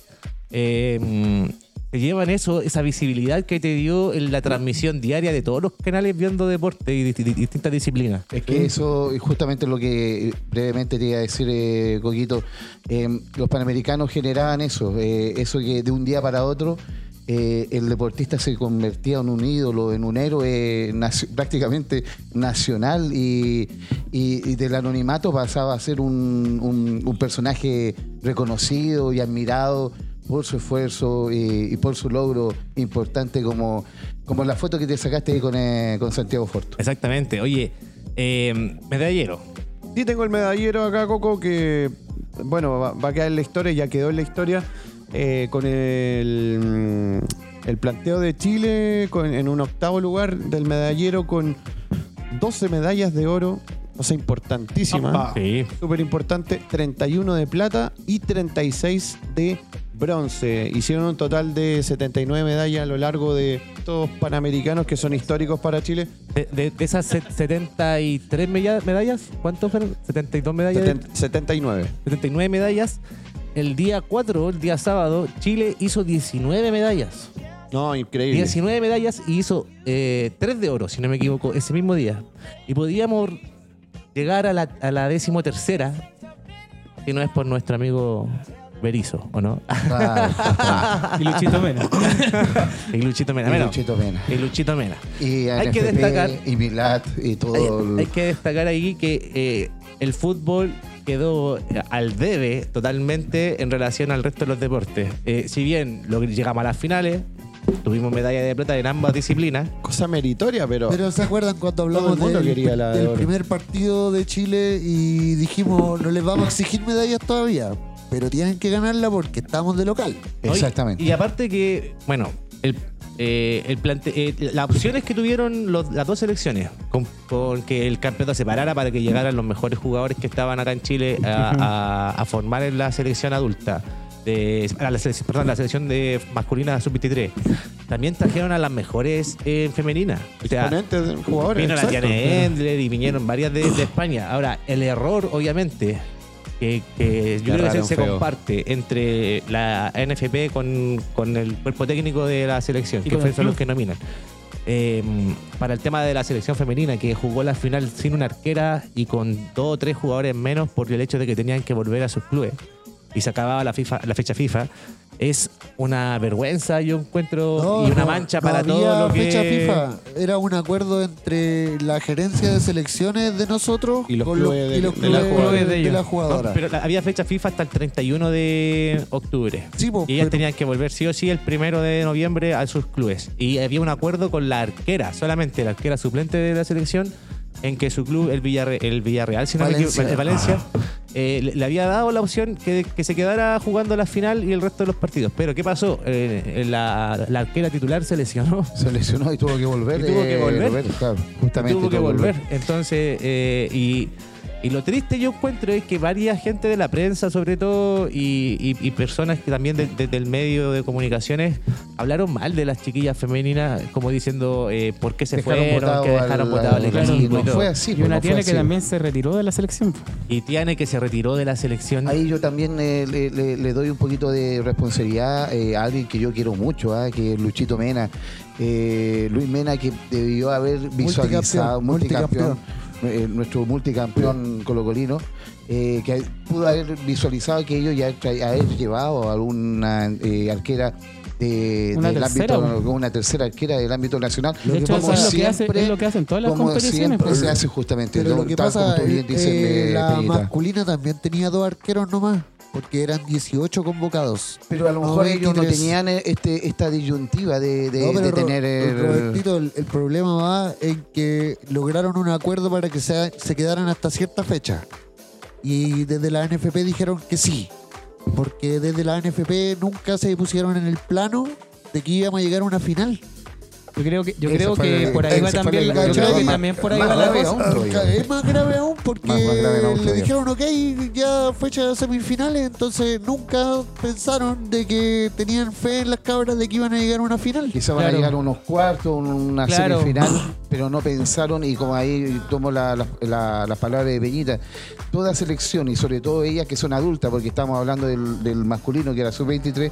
te llevan eso, esa visibilidad que te dio en la transmisión diaria de todos los canales viendo deporte y di- di- distintas disciplinas. Es que eso es justamente lo que brevemente te iba a decir, eh, Coquito. Eh, los panamericanos generaban eso, eh, eso que de un día para otro eh, el deportista se convertía en un ídolo, en un héroe prácticamente nacional y, del anonimato pasaba a ser un personaje reconocido y admirado por su esfuerzo y, y por su logro importante como, como la foto que te sacaste ahí con, eh, con Santiago Forto. Exactamente. Oye, eh, medallero. Sí, tengo el medallero acá, Coco, que bueno, va, va a quedar en la historia, ya quedó en la historia, eh, con el, mm, el planteo de Chile con- en un octavo lugar del medallero con 12 medallas de oro, o sea, importantísima. Sí. Súper importante, 31 de plata y 36 de bronce. Hicieron un total de 79 medallas a lo largo de estos panamericanos que son históricos para Chile. De, de- de esas set- 73 mella- medallas, ¿cuántos fueron? 72 medallas. de- Seten- 79. 79 medallas. El día 4, el día sábado, Chile hizo 19 medallas. No, increíble. 19 medallas y hizo 3 de oro, si no me equivoco, ese mismo día. Y podíamos llegar a la, a la decimotercera, si no es por nuestro amigo Berizo, ¿o no? Claro, Y Luchito Mena. y Luchito Mena. y Bueno, Luchito Mena. y Luchito Mena. Y Hay que destacar- y Milat y todo. Hay, el- hay que destacar ahí que eh, el fútbol quedó eh, al debe totalmente en relación al resto de los deportes. Eh, si bien lo, llegamos a las finales, tuvimos medalla de plata en ambas disciplinas. Cosa meritoria, pero, Pero ¿se acuerdan cuando hablamos del, quería la de del oro. primer partido de Chile y dijimos no les vamos a exigir medallas todavía, pero tienen que ganarla porque estamos de local? Exactamente. Y, aparte que, bueno, el, eh, el plante- eh, las opciones que tuvieron los- las dos selecciones, con, con que el campeonato se parara para que llegaran los mejores jugadores que estaban acá en Chile a, a- a formar en la selección adulta. De, a la selección, perdón, la selección de masculina sub-23. También trajeron a las mejores eh, femeninas. O sea, exponentes de jugadores. Vino la. Tiane Endler y vinieron varias de, de España. Ahora, el error, obviamente, que, que yo creo que se, feo. comparte entre la NFP con, con el cuerpo técnico de la selección, Y que son los que nominan. Eh, para el tema de la selección femenina, que jugó la final sin una arquera y con dos o tres jugadores menos por el hecho de que tenían que volver a sus clubes y se acababa la, FIFA, la fecha FIFA, es una vergüenza, yo encuentro, No, y una no, mancha no para había todo lo que... fecha FIFA. Era un acuerdo entre la gerencia de selecciones de nosotros Y los con clubes de- y los de la clubes jugadora. de, la No, jugadora. pero la- había fecha FIFA hasta el 31 de octubre. Sí, po, y ellas pero- tenían que volver sí o sí el primero de noviembre a sus clubes. Y había un acuerdo con la arquera, solamente la arquera suplente de la selección, en que su club, el, Villarre- el Villarreal, si no me Valencia. equivoco, el Valencia, eh, le, le había dado la opción que, que se quedara jugando la final y el resto de los partidos. Pero ¿qué pasó? Eh, la, la arquera titular se lesionó. Se lesionó y tuvo que volver. Y tuvo que eh, volver. claro, justamente tuvo que tuvo volver. Entonces, eh, y Y lo triste yo encuentro es que varias gente de la prensa, sobre todo, y, y- y personas que también de- de- del medio de comunicaciones, hablaron mal de las chiquillas femeninas, como diciendo eh, por qué se Dejaron fueron, que dejaron botado al equipo no fue así. y pues, una no fue tiene que así. también se retiró de la selección. Y Tiane que se retiró de la selección. Ahí yo también eh, le, le- le doy un poquito de responsabilidad eh, a alguien que yo quiero mucho, ah, que es Luchito Mena. Eh, Luis Mena que debió haber visualizado, multicampeón, eh, nuestro multicampeón colocolino, eh, que pudo haber visualizado que ellos ya haber llevado a alguna eh, arquera de- Una del tercera, ámbito, una tercera arquera del ámbito nacional. De hecho, Como eso es lo, que hace, siempre- es lo que hacen todas las como competiciones. siempre pues. se hace justamente, Pero lo que tal como pasa, bien eh, la Peñita. masculina también tenía dos arqueros nomás, porque eran 18 convocados. Pero a lo mejor ellos no 23. tenían eh, este, esta disyuntiva de, de- No, pero de Ro- tener el, Robertito, el, el problema va en que lograron un acuerdo para que se, se quedaran hasta cierta fecha. Y desde la NFP dijeron que sí. Porque desde la NFP nunca se pusieron en el plano de que íbamos a llegar a una final. Yo creo que, yo Ese creo que el- por ahí va también yo creo que más- también por ahí va la grave cosa. Es más grave aún porque Más- más grave aún le dijeron, ok, ya fecha de semifinales, entonces nunca pensaron de que tenían fe en las cabras de que iban a llegar a una final. Quizá van a llegar a unos cuartos, una Claro. semifinal, pero no pensaron, y como ahí tomo la- la- la- las palabras de Peñita, toda selección, y sobre todo ellas que son adultas, porque estamos hablando del, del masculino, que era sub-23,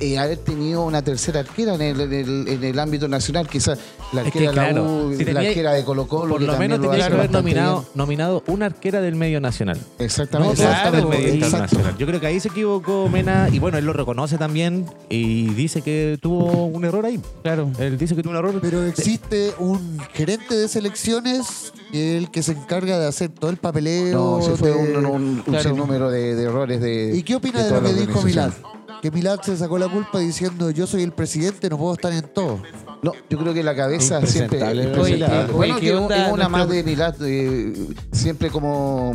eh, haber tenido una tercera arquera en el, en el- en el ámbito nacional, quizás la Es arquera que, de la claro, U, si la arquera de Colo Colo, Por que lo menos tenía que haber nominado, bien. nominado una arquera del medio nacional. Exactamente. No, Otra del claro, medio internacional. Yo creo que ahí se equivocó Mena y bueno, él lo reconoce también y dice que tuvo un error ahí. Claro. Él dice que tuvo un error. Pero existe un gerente de selecciones es el que se encarga de hacer todo el papeleo. No, se fue de- un, un, un Claro. sinnúmero de, de errores de. ¿Y qué opina de, toda lo que dijo organización. Que Milad se sacó la culpa diciendo yo soy el presidente, no puedo estar en todo. No, yo creo que la cabeza siempre. Oye, bueno, que ¿qué es una nuestro- más de Milad, eh, siempre como.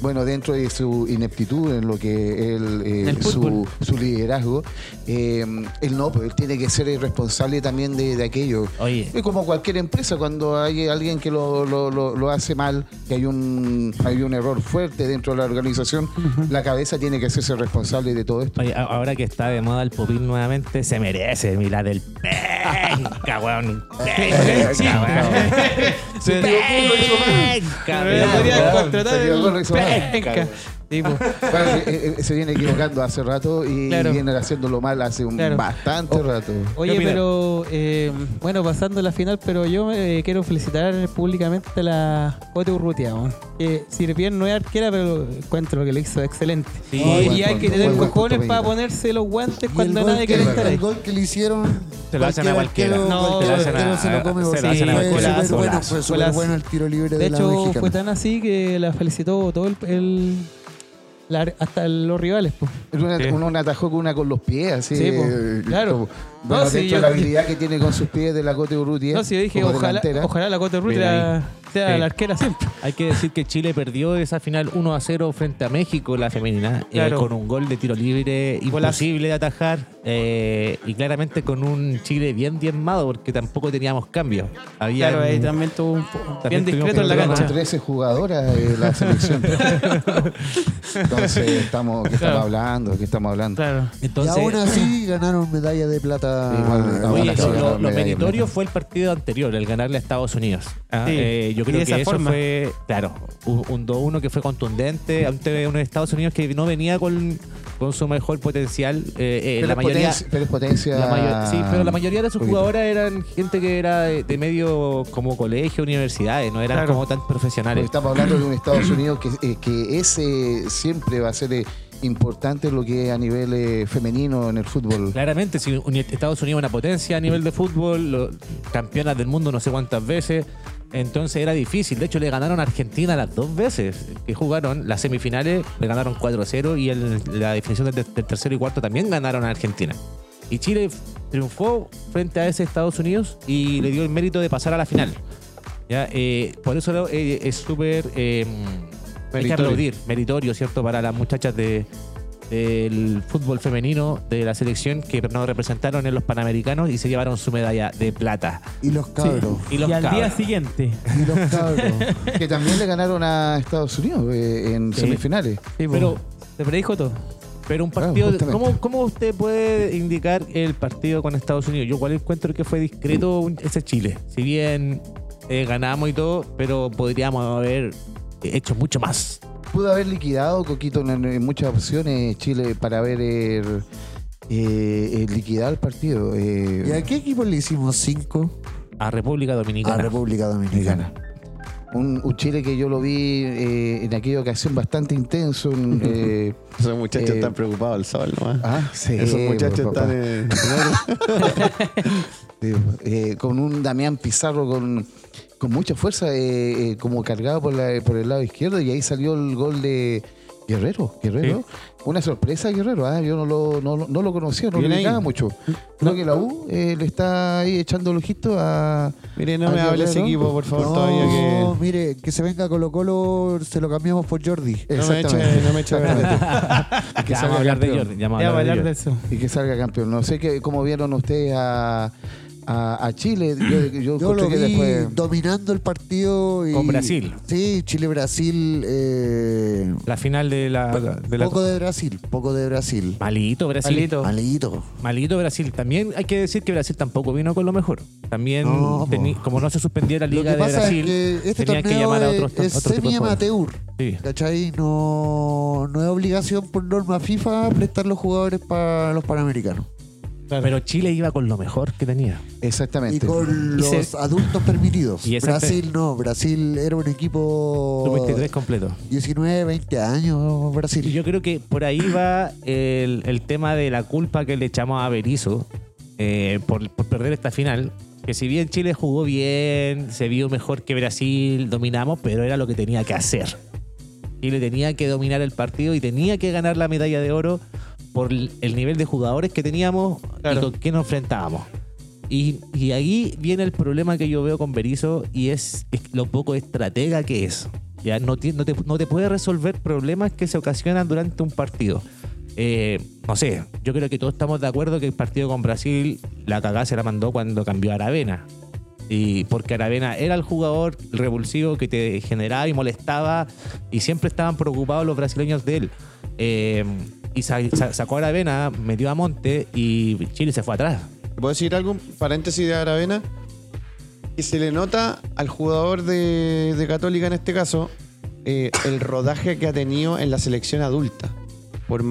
Bueno, dentro de su ineptitud en lo que él, eh, su, su liderazgo, eh, él no, pues él tiene que ser el responsable también de, de aquello. Oye, Es como cualquier empresa, cuando hay alguien que lo, lo- lo- lo hace mal, que hay un, hay un error fuerte dentro de la organización, la cabeza tiene que hacerse responsable de todo esto. oye, ahora que está de moda el popín nuevamente, se merece mirar del penca, weón. Penca, weón. Se Penca, Pero weón. podría Se el. Sí, po. Bueno, eh, eh, se viene equivocando hace rato y Claro. viene haciéndolo mal hace un Claro. bastante rato. Oye, pero eh, bueno, pasando a la final, pero yo eh, quiero felicitar públicamente a la Cote Urrutia, weón. que si bien no es arquera, pero encuentro que lo hizo excelente. Sí. y hay punto, que tener buen cojones punto, para ponerse los guantes Y el cuando gol, nadie que, quiere estar el ahí. gol que le hicieron. Se lo hacen a cualquiera. arquero, No, cualquier se lo arquero hacen se a- lo come se lo porque hacen a fue cualquiera. súper bueno, Golazo, fue súper golazo. bueno el tiro libre de, De la hecho, mexicana. fue tan así que la felicitó todo el, el- la- hasta los rivales. pues. Una, Sí. uno, uno atajó con una con los pies, así. Sí, eh, Claro. como- bueno, No, sí, dentro de yo- la habilidad que tiene con sus pies de la Cote Urrutia. No, si yo dije, ojalá, delantera. ojalá la Cote Urrutia sea Sí. la arquera siempre. Hay que decir que Chile perdió esa final 1 a 0 frente a México, la femenina, eh, con un gol de tiro libre imposible de atajar eh, y claramente con un Chile bien diezmado porque tampoco teníamos cambios. Había Claro, ahí también tuvo un bien También tuvimos discreto en la cancha. 13 jugadoras de la selección. Entonces, estamos, ¿qué estamos Claro. hablando? ¿Qué estamos hablando? Claro. Entonces, y aún así ganaron medalla de plata. Igual, a Oye, lo, lo- meritorio fue el partido anterior, el ganarle a Estados Unidos. Ah, Sí, eh, yo creo que eso forma. fue, claro, un, un 2-1 que fue contundente ante unos Estados Unidos que no venía con, con su mejor potencial. eh, eh, Pero, la es mayoría, potencia, pero potencia. la mayo- sí, pero la mayoría de sus poquito. jugadoras eran gente que era de, de medio como colegio, universidades, no eran Claro. como tan Porque profesionales. estamos hablando de un Estados Unidos que, eh, que ese siempre va a ser eh, importante lo que es a nivel eh, femenino en el fútbol. Claramente, si Estados Unidos es una potencia a nivel de fútbol, lo- campeonas del mundo no sé cuántas veces, entonces era difícil. De hecho, le ganaron a Argentina las dos veces que jugaron las semifinales, le ganaron 4-0 y en la definición del, del tercero y cuarto también ganaron a Argentina. Y Chile triunfó frente a ese Estados Unidos y le dio el mérito de pasar a la final. ¿Ya? Eh, por eso eh, es súper... eh, hay que Meritorio. aplaudir, meritorio, ¿cierto? Para las muchachas de, del fútbol femenino de la selección que nos representaron en los Panamericanos y se llevaron su medalla de plata. Y los cabros. Y los y al día siguiente. Y los cabros. Que también le ganaron a Estados Unidos eh, en Sí. semifinales. Sí, po. Pero- se predijo todo. Pero un Claro, partido. ¿cómo, ¿cómo usted puede indicar el partido con Estados Unidos? Yo igual encuentro que fue discreto ese Chile. Si bien eh, ganamos y todo, pero podríamos haber hecho mucho más. Pudo haber liquidado Coquito en, en muchas opciones Chile para haber eh, eh, liquidado el partido. eh, ¿Y a qué equipo le hicimos cinco? A República A Dominicana. República Dominicana. un, un Chile que yo lo vi eh, en aquella ocasión bastante intenso. un, eh, Esos muchachos Eh, están preocupados al sol nomás. ah, sí, Esos muchachos están en. Sí, eh, con un Damián Pizarro con, con mucha fuerza, eh, eh, como cargado por, la- por el lado izquierdo, y ahí salió el gol de Guerrero. Guerrero. Una sorpresa, Guerrero. ah, Yo no lo, no, no lo conocía, no lo ubicaba mucho. Creo que la U eh, le está ahí echando el ojito a. Mire, no ¿A me hable ese equipo, por favor, no, todavía que. mire, que se venga Colo Colo, se lo cambiamos por Jordi. No me eche, Exactamente. no me eche a ver. que Ya vamos a salga hablar de campeón. Jordi. Ya vamos Ya a va a hablar hablar de de Jordi. eso. Y que salga campeón. No sé que, cómo vieron ustedes a, a, a Chile. Yo, yo Yo encontré lo que vi después. dominando el partido. Y, Con Brasil. Sí, Chile-Brasil. Eh, La final de la. De la poco de Brasil, poco de Brasil. Malito Brasil. Malito. Malito. Malito Brasil. También hay que decir que Brasil tampoco vino con lo mejor. También, No, po. teni- como no se suspendiera la Lo Liga de Brasil, es que este tenían que torneo llamar a es, otros, es jugadores. semi-amateur. Sí. ¿Cachai? No, no es obligación por norma FIFA prestar los jugadores para los panamericanos. Pero Chile iba con lo mejor que tenía. Y Exactamente. con Y los se- adultos permitidos. Y Brasil no, Brasil era un equipo Sub-23 completo. 19, 20 años Brasil. Y yo creo que por ahí va el, el tema de la culpa que le echamos a Berizzo eh, por, por perder esta final. Que si bien Chile jugó bien, se vio mejor que Brasil, dominamos, pero era lo que tenía que hacer. Chile tenía que dominar el partido y tenía que ganar la medalla de oro por el el nivel de jugadores que teníamos y Claro. con qué nos enfrentábamos. Y, y ahí viene el problema que yo veo con Berizzo y es, es lo poco estratega que es. Ya no, no, te, no te puede resolver problemas que se ocasionan durante un partido. Eh, no sé, yo creo que todos estamos de acuerdo que el partido con Brasil, la cagada se la mandó cuando cambió a Aravena. Y porque Aravena era el jugador revulsivo que te generaba y molestaba y siempre estaban preocupados los brasileños de él. Eh, y sa- sa- sacó a Aravena, metió a Monte y Chile se fue atrás. ¿Puedo decir algo? Paréntesis de Aravena. Que se le nota al jugador de, de Católica en este caso eh, el rodaje que ha tenido en la selección adulta. Por,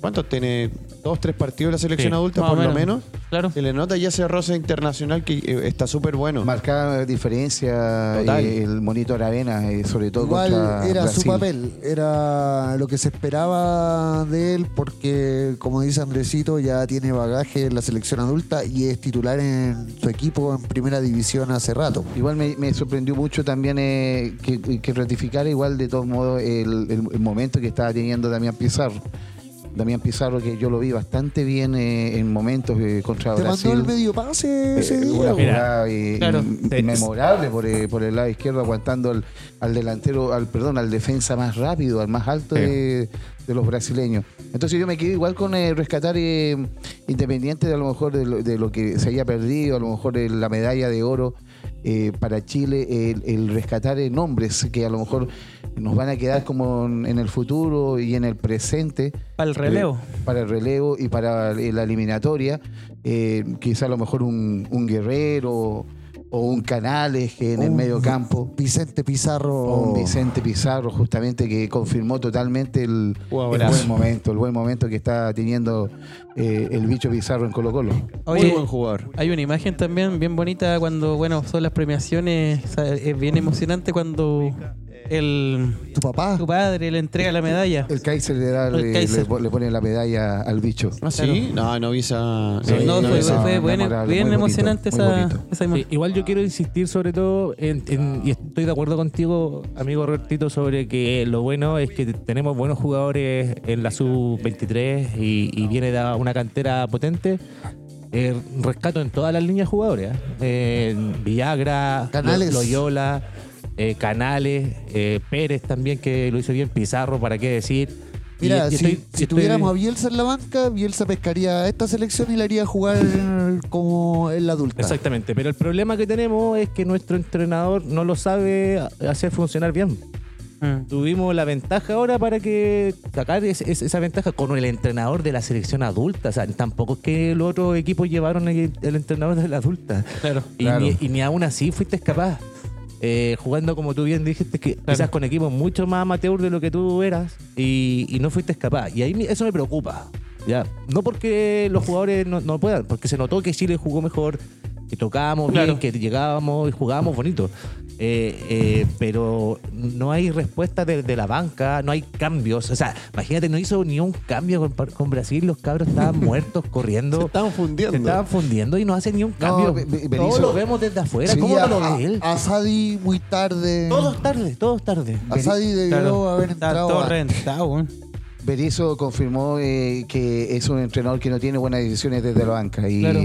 ¿Cuántos tiene? ¿Dos, tres partidos la selección Sí, adulta, más por lo menos. Claro. Se le nota ya ese roce internacional que eh, está súper bueno. Marcada diferencia Total. eh, el monito Aravena, eh, sobre todo Igual contra era su papel, era lo que se esperaba de él porque, como dice Andresito, ya tiene bagaje en la selección adulta y es titular en su equipo en primera división hace rato. Igual me, me sorprendió mucho también eh, que, que ratificara igual de todos modos el, el- el momento que estaba teniendo Damián Pizarro. Damián Pizarro que yo lo vi bastante bien eh, en momentos eh, contra Te Brasil. mandó el medio pase ese Eh, día. una jugada eh, claro. memorable por, eh, por el lado izquierdo aguantando al, al delantero, al perdón, al defensa más rápido, al más alto Sí. de, de los brasileños. Entonces yo me quedé igual con eh, rescatar, eh, independiente de a lo mejor de lo, de lo que se haya perdido, a lo mejor de la medalla de oro eh, para Chile, el, el rescatar eh, nombres que a lo mejor nos van a quedar como en, el futuro y en el presente Para el relevo. eh, para el relevo y para la eliminatoria. Eh, quizá a lo mejor un, un guerrero o un Canales que en el medio campo. Vicente Pizarro. O un Vicente Pizarro, justamente, que confirmó totalmente el, buen momento, el buen momento que está teniendo eh, el bicho Pizarro en Colo Colo. Muy buen jugador. hay una imagen también bien bonita cuando, bueno, son las premiaciones. o sea, es bien emocionante cuando el Tu papá. tu padre le entrega la medalla. El Kaiser le da, El le, Kaiser. le- le pone la medalla al bicho. ¿Ah, sí? No, no vi esa. Sí, no, no, fue, no, fue no, bien, memorable, bien muy bonito, emocionante esa, bonito. esa imagen. Sí, igual yo quiero insistir sobre todo, en, en- y estoy de acuerdo contigo, amigo Robertito, sobre que lo bueno es que tenemos buenos jugadores en la sub-23 y, y viene de una cantera potente. Eh, rescato en todas las líneas de jugadores. ¿eh? Eh, Villagra, Canales. Lo- Loyola, eh, Canales, eh, Pérez también que lo hizo bien, Pizarro, para qué decir. Mira, y si, estoy- si estoy- tuviéramos a Bielsa en la banca, Bielsa pescaría a esta selección y la haría jugar como en la adulta. Exactamente, pero el problema que tenemos es que nuestro entrenador no lo sabe hacer funcionar bien. Mm. Tuvimos la ventaja ahora para que sacar es- es- esa ventaja con el entrenador de la selección adulta. O sea, tampoco es que los otros equipos llevaron el, el entrenador de la adulta. Claro. Y, Claro. ni, y ni aún así fuiste capaz. Eh, jugando como tú bien dijiste, que quizás con equipos mucho más amateur de lo que tú eras y, y no fuiste capaz. Y ahí me- eso me preocupa. ¿ya? No porque los jugadores no, no puedan, porque se notó que Chile jugó mejor, que tocábamos Claro. bien, que llegábamos y jugábamos bonito. Eh, eh, pero no hay respuesta de, de la banca, no hay cambios. O sea, imagínate, no hizo ni un cambio con, con Brasil, los cabros estaban muertos, corriendo. Se estaban fundiendo. Se estaban fundiendo y no hace ni un cambio. Be- Be- Todos lo vemos desde afuera. Sí, ¿Cómo a, no lo ve él? a- a Sadi muy tarde. Todos tarde, todos tarde. A Sadi debió Claro. haber Está entrado. todo a- reventado, weón. Berizzo confirmó eh, que es un entrenador que no tiene buenas decisiones desde la banca y, Claro.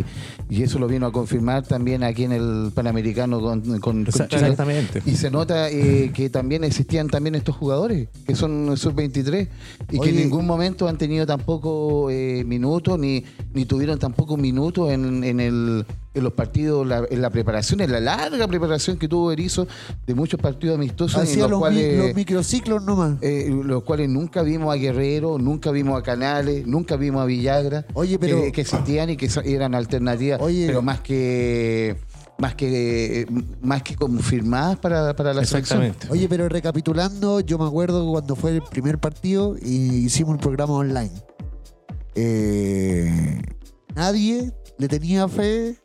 y eso lo vino a confirmar también aquí en el Panamericano con, con- con Exa- Chile. Exactamente. Y se nota eh, que también existían también estos jugadores, que son sub-23, y que en ningún momento han tenido tampoco eh, minutos, ni, ni tuvieron tampoco minutos en, en el, en los partidos, la- en la preparación, en la larga preparación que tuvo Berizzo de muchos partidos amistosos, Hacía los los, mi- cuales... los microciclos nomás. eh, los cuales nunca vimos a Guerrero, nunca vimos a Canales, nunca vimos a Villagra, Oye, pero- que, que existían y que eran alternativas, Oye. pero más que más que más que confirmadas para, para la selección. Oye, pero recapitulando, yo me acuerdo cuando fue el primer partido y hicimos un programa online. Eh, nadie le tenía fe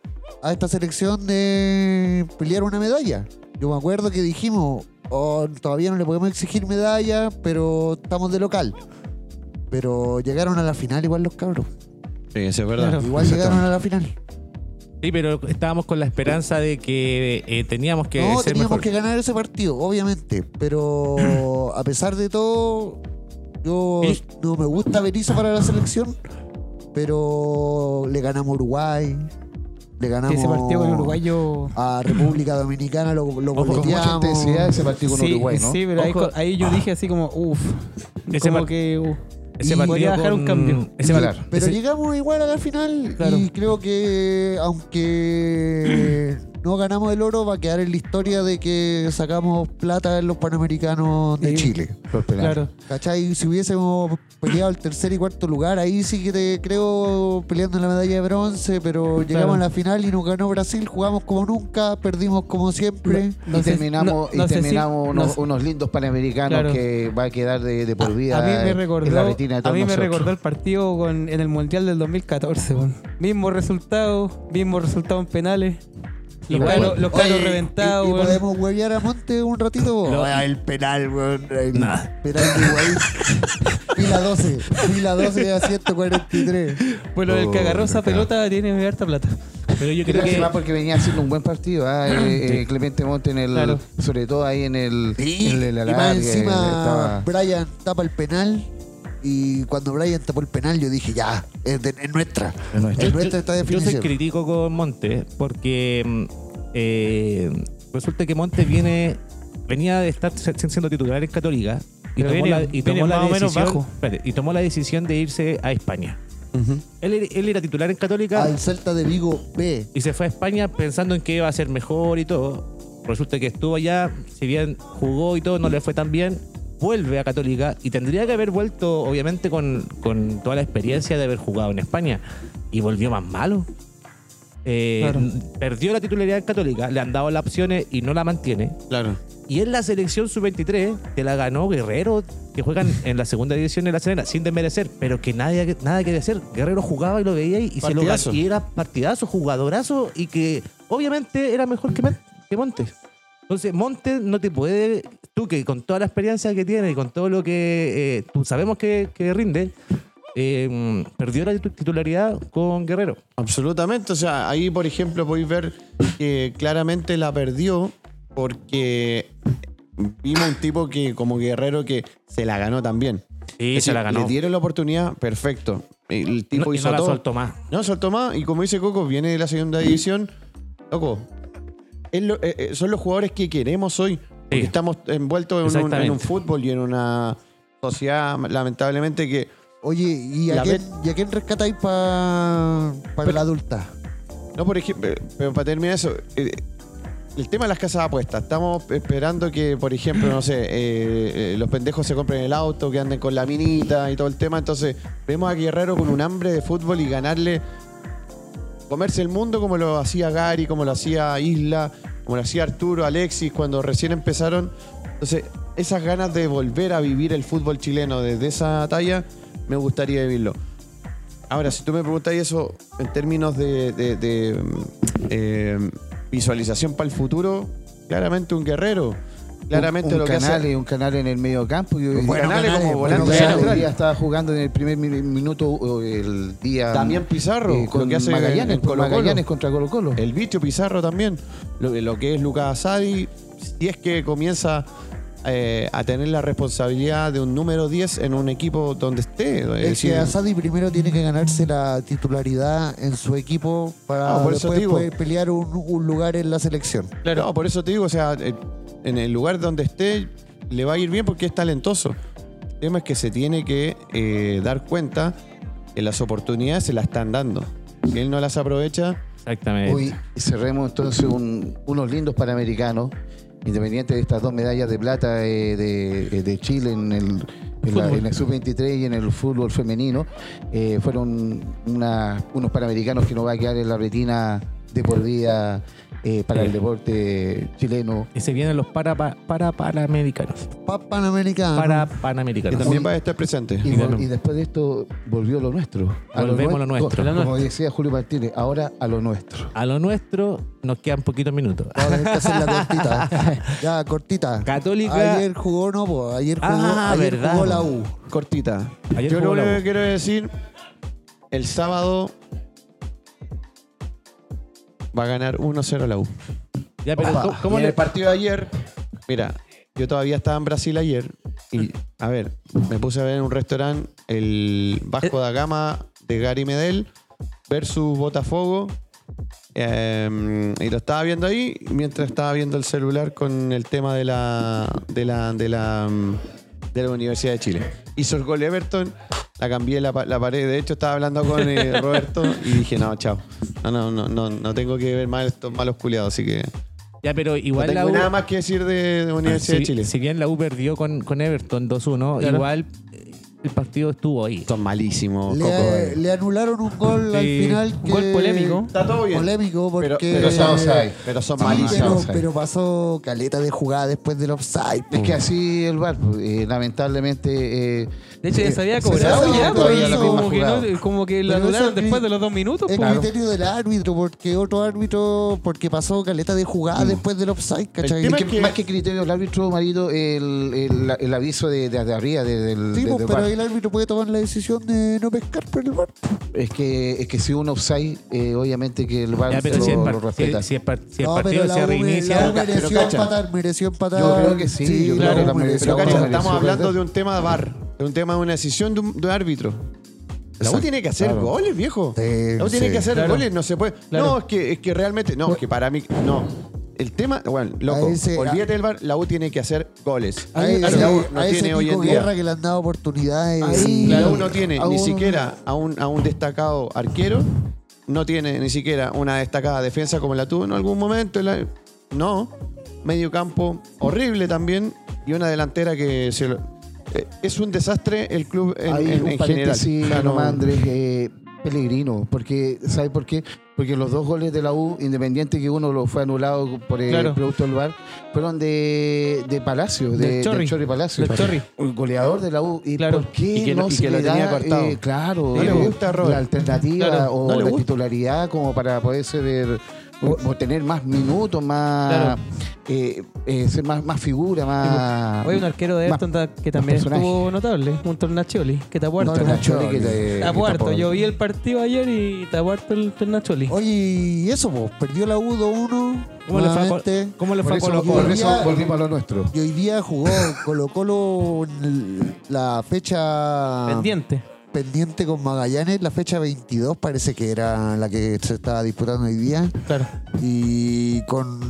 a esta selección de pelear una medalla. Yo me acuerdo que dijimos, "Oh, todavía no le podemos exigir medalla, pero estamos de local. Pero llegaron a la final igual los cabros. Sí, eso es verdad. Claro. Igual llegaron a la final. Sí, pero estábamos con la esperanza de que eh, teníamos que no, ser teníamos mejor. que ganar ese partido, obviamente. Pero a pesar de todo, yo no me gusta Berizzo para la selección. Pero le ganamos a Uruguay. Le ganamos Ese partido con Uruguay yo... a República Dominicana, lo, lo Ojo, con mucha boleteamos. intensidad ese partido con sí, Uruguay, ¿no? sí, pero ahí, Ojo. ahí yo dije así como, uff. Ese Como que... uh, Ese Y podría dejar un cambio. ese Claro. Pero ese- llegamos igual a la final Claro. y creo que aunque no ganamos el oro va a quedar en la historia de que sacamos plata en los Panamericanos de Sí. Chile. Los penales. claro. ¿Cachai? Si hubiésemos peleado el tercer y cuarto lugar, ahí sí que te creo peleando en la medalla de bronce, pero llegamos a la final y nos ganó Brasil, jugamos como nunca, perdimos como siempre. Y No sé- terminamos, no y unos, lindos panamericanos Claro. que va a quedar de, de por vida A mí me en la recordó, retina de a mí me nosotros. recordó el partido con, en el Mundial del 2014. weón. Mismo resultado, mismo resultado en penales. Los Igual- caros, los caros y- reventados. y, weón. podemos huevear a Monte un ratito. No. Ah, el penal, weón. El Nah. penal de Higuaín. Fila 12. Fila 12 a 143. Bueno, el Oh, que agarró esa pelota tiene harta plata. Pero yo creo que lástima porque venía haciendo un buen partido, ah, eh, eh, Clemente Monte en el, Claro. sobre todo ahí en el, Sí, en el y alargue, más encima estaba- Brian tapa el penal. Y cuando Brian tapó el penal, yo dije, ya, es, de- es nuestra. Es nuestra. Es Yo- nuestra esta yo soy crítico con Monte porque mm, eh, resulta que Monte viene venía de estar siendo titular en Católica y tomó, viene- la, y viene tomó la más o menos decisión bajo. espérate, y tomó la decisión de irse a España. Él, era- él era titular en Católica Al Celta de Vigo B. y se fue a España pensando en que iba a ser mejor y todo. Resulta que estuvo allá, si bien jugó y todo, no le fue tan bien. Vuelve a Católica y tendría que haber vuelto, obviamente, con, con toda la experiencia de haber jugado en España. Y volvió más malo. Eh, Claro. Perdió la titularidad en Católica, le han dado las opciones y no la mantiene. Claro. Y en la selección sub-23 te la ganó Guerrero, que juegan en la segunda división de la Serena, sin desmerecer, pero que nadie, nada que decir. Guerrero jugaba y lo veía y, se lo. Y era partidazo, jugadorazo y que obviamente era mejor que, que Montes. Entonces, Montes no te puede, tú que con toda la experiencia que tiene y con todo lo que eh, tú sabemos que, que rinde, eh, perdió la titu- titularidad con Guerrero. Absolutamente. O sea, ahí, por ejemplo, podéis ver que claramente la perdió porque vimos un tipo que, como guerrero, que se la ganó también. Sí, Es se la ganó. Le dieron la oportunidad, perfecto. El tipo No- y hizo no la todo. soltó más. No, soltó más. Y como dice Coco, viene de la segunda división. Loco, es lo- eh, eh, son los jugadores que queremos hoy. Porque Sí. estamos envueltos en un, en un Exactamente. fútbol y en una sociedad, lamentablemente, que Oye, ¿y a, quién, ¿y a quién rescatáis pa- para la adulta? No, por ejemplo, pero para terminar eso, eh, el tema de las casas de apuestas. Estamos esperando que, por ejemplo, no sé, eh, eh, los pendejos se compren el auto, que anden con la minita y todo el tema. Entonces, vemos a Guerrero con un hambre de fútbol y ganarle, comerse el mundo como lo hacía Gary, como lo hacía Isla, como lo hacía Arturo, Alexis, cuando recién empezaron. Entonces, esas ganas de volver a vivir el fútbol chileno desde esa talla, me gustaría vivirlo. Ahora, si tú me preguntas eso en términos de, mm, eh, visualización para el futuro, claramente un guerrero. Claramente un, lo un que canal, hace. un canal en el medio campo. Yo, Bueno, Canales Canales, como bueno, volante Canales. central. estaba jugando en el primer mi- minuto el día. También Pizarro, eh, lo con que hace Magallanes, en con Colo-Colo. Magallanes contra Colo Colo. El bicho Pizarro también. Lo, lo que es Lucas Asadi, si es que comienza eh, a tener la responsabilidad de un número 10 en un equipo donde esté. Es Es decir, que Asadi primero tiene que ganarse la titularidad en su equipo para por eso después digo. poder pelear un, un lugar en la selección. Claro. No, por eso te digo, o sea, eh, en el lugar donde esté le va a ir bien porque es talentoso. El tema es que se tiene que eh, dar cuenta que las oportunidades se las están dando. Si él no las aprovecha, Exactamente. Hoy cerremos entonces un- unos lindos panamericanos, independiente de estas dos medallas de plata eh, de, de Chile en el, en la- en el sub-23 y en el fútbol femenino. Eh, fueron una- unos panamericanos que nos va a quedar en la retina de por vida eh, para el deporte chileno. Y se vienen los para, pa- para panamericanos. Pa- Panamericano. Para panamericanos. también va a estar presente. Y, y después de esto volvió lo nuestro. Volvemos lo nue- nuestro. Como decía Julio Martínez, ahora a lo nuestro. A lo nuestro nos quedan poquitos minutos. Vamos a tener que hacer la cortita. ya, cortita. Católica. Ayer jugó, no, po, ayer jugó, Ah, ayer verdad. jugó la U. Cortita. Ayer Yo lo único que quiero decir, el sábado va a ganar 1-0 la U. Ya, pero Opa. ¿cómo- ¿cómo Y en le el partido de ayer, mira, yo todavía estaba en Brasil ayer y, a ver, me puse a ver en un restaurante el Vasco da Gama de Gary Medel versus Botafogo. eh, y lo estaba viendo ahí mientras estaba viendo el celular con el tema de la de la de la mm, de la Universidad de Chile. Hizo el gol Everton, la cambié la, la pared. De hecho, estaba hablando con eh, Roberto y dije, no, chao. No, no, no, no, no tengo que ver más estos malos culiados, así que Ya, pero no igual tengo la U. nada más que decir de, de Universidad si, de Chile. si bien la U perdió con, con Everton 2-1, Claro. igual eh, el partido estuvo ahí. Son malísimos, Coco. Le, le anularon un gol al Sí, final. un que- gol polémico. Está todo bien. Polémico porque. Pero, son, offside. pero son Sí, malísimos. pero, pasó caleta de jugada después del offside. Es que así el VAR, eh, lamentablemente. eh, De hecho, ya eh, se había cobrado ya, pues, como, que no- como que lo anularon después de los dos minutos. Es pues. criterio del árbitro, porque otro árbitro, porque pasó caleta de jugada después del offside, ¿cachai? Es que que- más que criterio del árbitro, Marito, el, el, el aviso de, de, de arriba, de- del, Sí, pues, pero VAR. el árbitro puede tomar la decisión de no pescar por el bar. Es que, es que si un offside, eh, obviamente que el VAR Ya, pero lo, si el, lo si- respeta. si el par- si el no, partido pero se reinicia. mereció empatar, mereció empatar. Yo creo que sí, yo creo la que la mereció estamos hablando de un tema de VAR, de un tema de una decisión de un, de un árbitro. La U tiene que hacer claro. goles, viejo. Sí, la U tiene sí. que hacer Claro. goles, no se puede. Claro. No, es que, es que realmente, no, es que para mí, no. El tema, bueno, loco, A ese- olvídate del VAR, la U tiene que hacer goles. A Y ese, la U no a ese tiene hoy en día. Guerra que le han dado oportunidades. Ahí, Y la. U no tiene A ni un- siquiera a un, a un destacado arquero, no tiene ni siquiera una destacada defensa como la tuvo en algún momento. no. Medio campo horrible también y una delantera que se lo- eh, es un desastre el club en, Hay en- un en general. paréntesis, nomás, Andrés, eh, Pellegrino, porque, ¿sabes por qué? Porque los dos goles de la U, independiente que uno lo fue anulado por el Claro. producto del VAR, fueron de, de Palacio, de, Del Chorri. del Chorri Palacio. Del Chorri. El goleador de la U. ¿Y Claro. por qué Y que no, y se que le da, eh, claro, No le eh, gusta, Robert. la alternativa Claro, o no la titularidad como para poder ser o, o tener más minutos, más. Eh, eh, ser más, más figura, más... Hoy un arquero de Everton que también estuvo notable, un Tornacholi, que harto. un Tornacholi que te- tapó. Yo vi el partido ayer y tapó harto el Tornacholi. Oye, y eso, pues, perdió la U 2-1. ¿Cómo le fue. ¿Cómo le Por fue a eso, Colo por Colo? eso volvimos a lo nuestro. Y hoy día jugó Colo Colo en la fecha Pendiente. pendiente con Magallanes, la fecha 22 parece que era la que se estaba disputando hoy día. Claro. Y con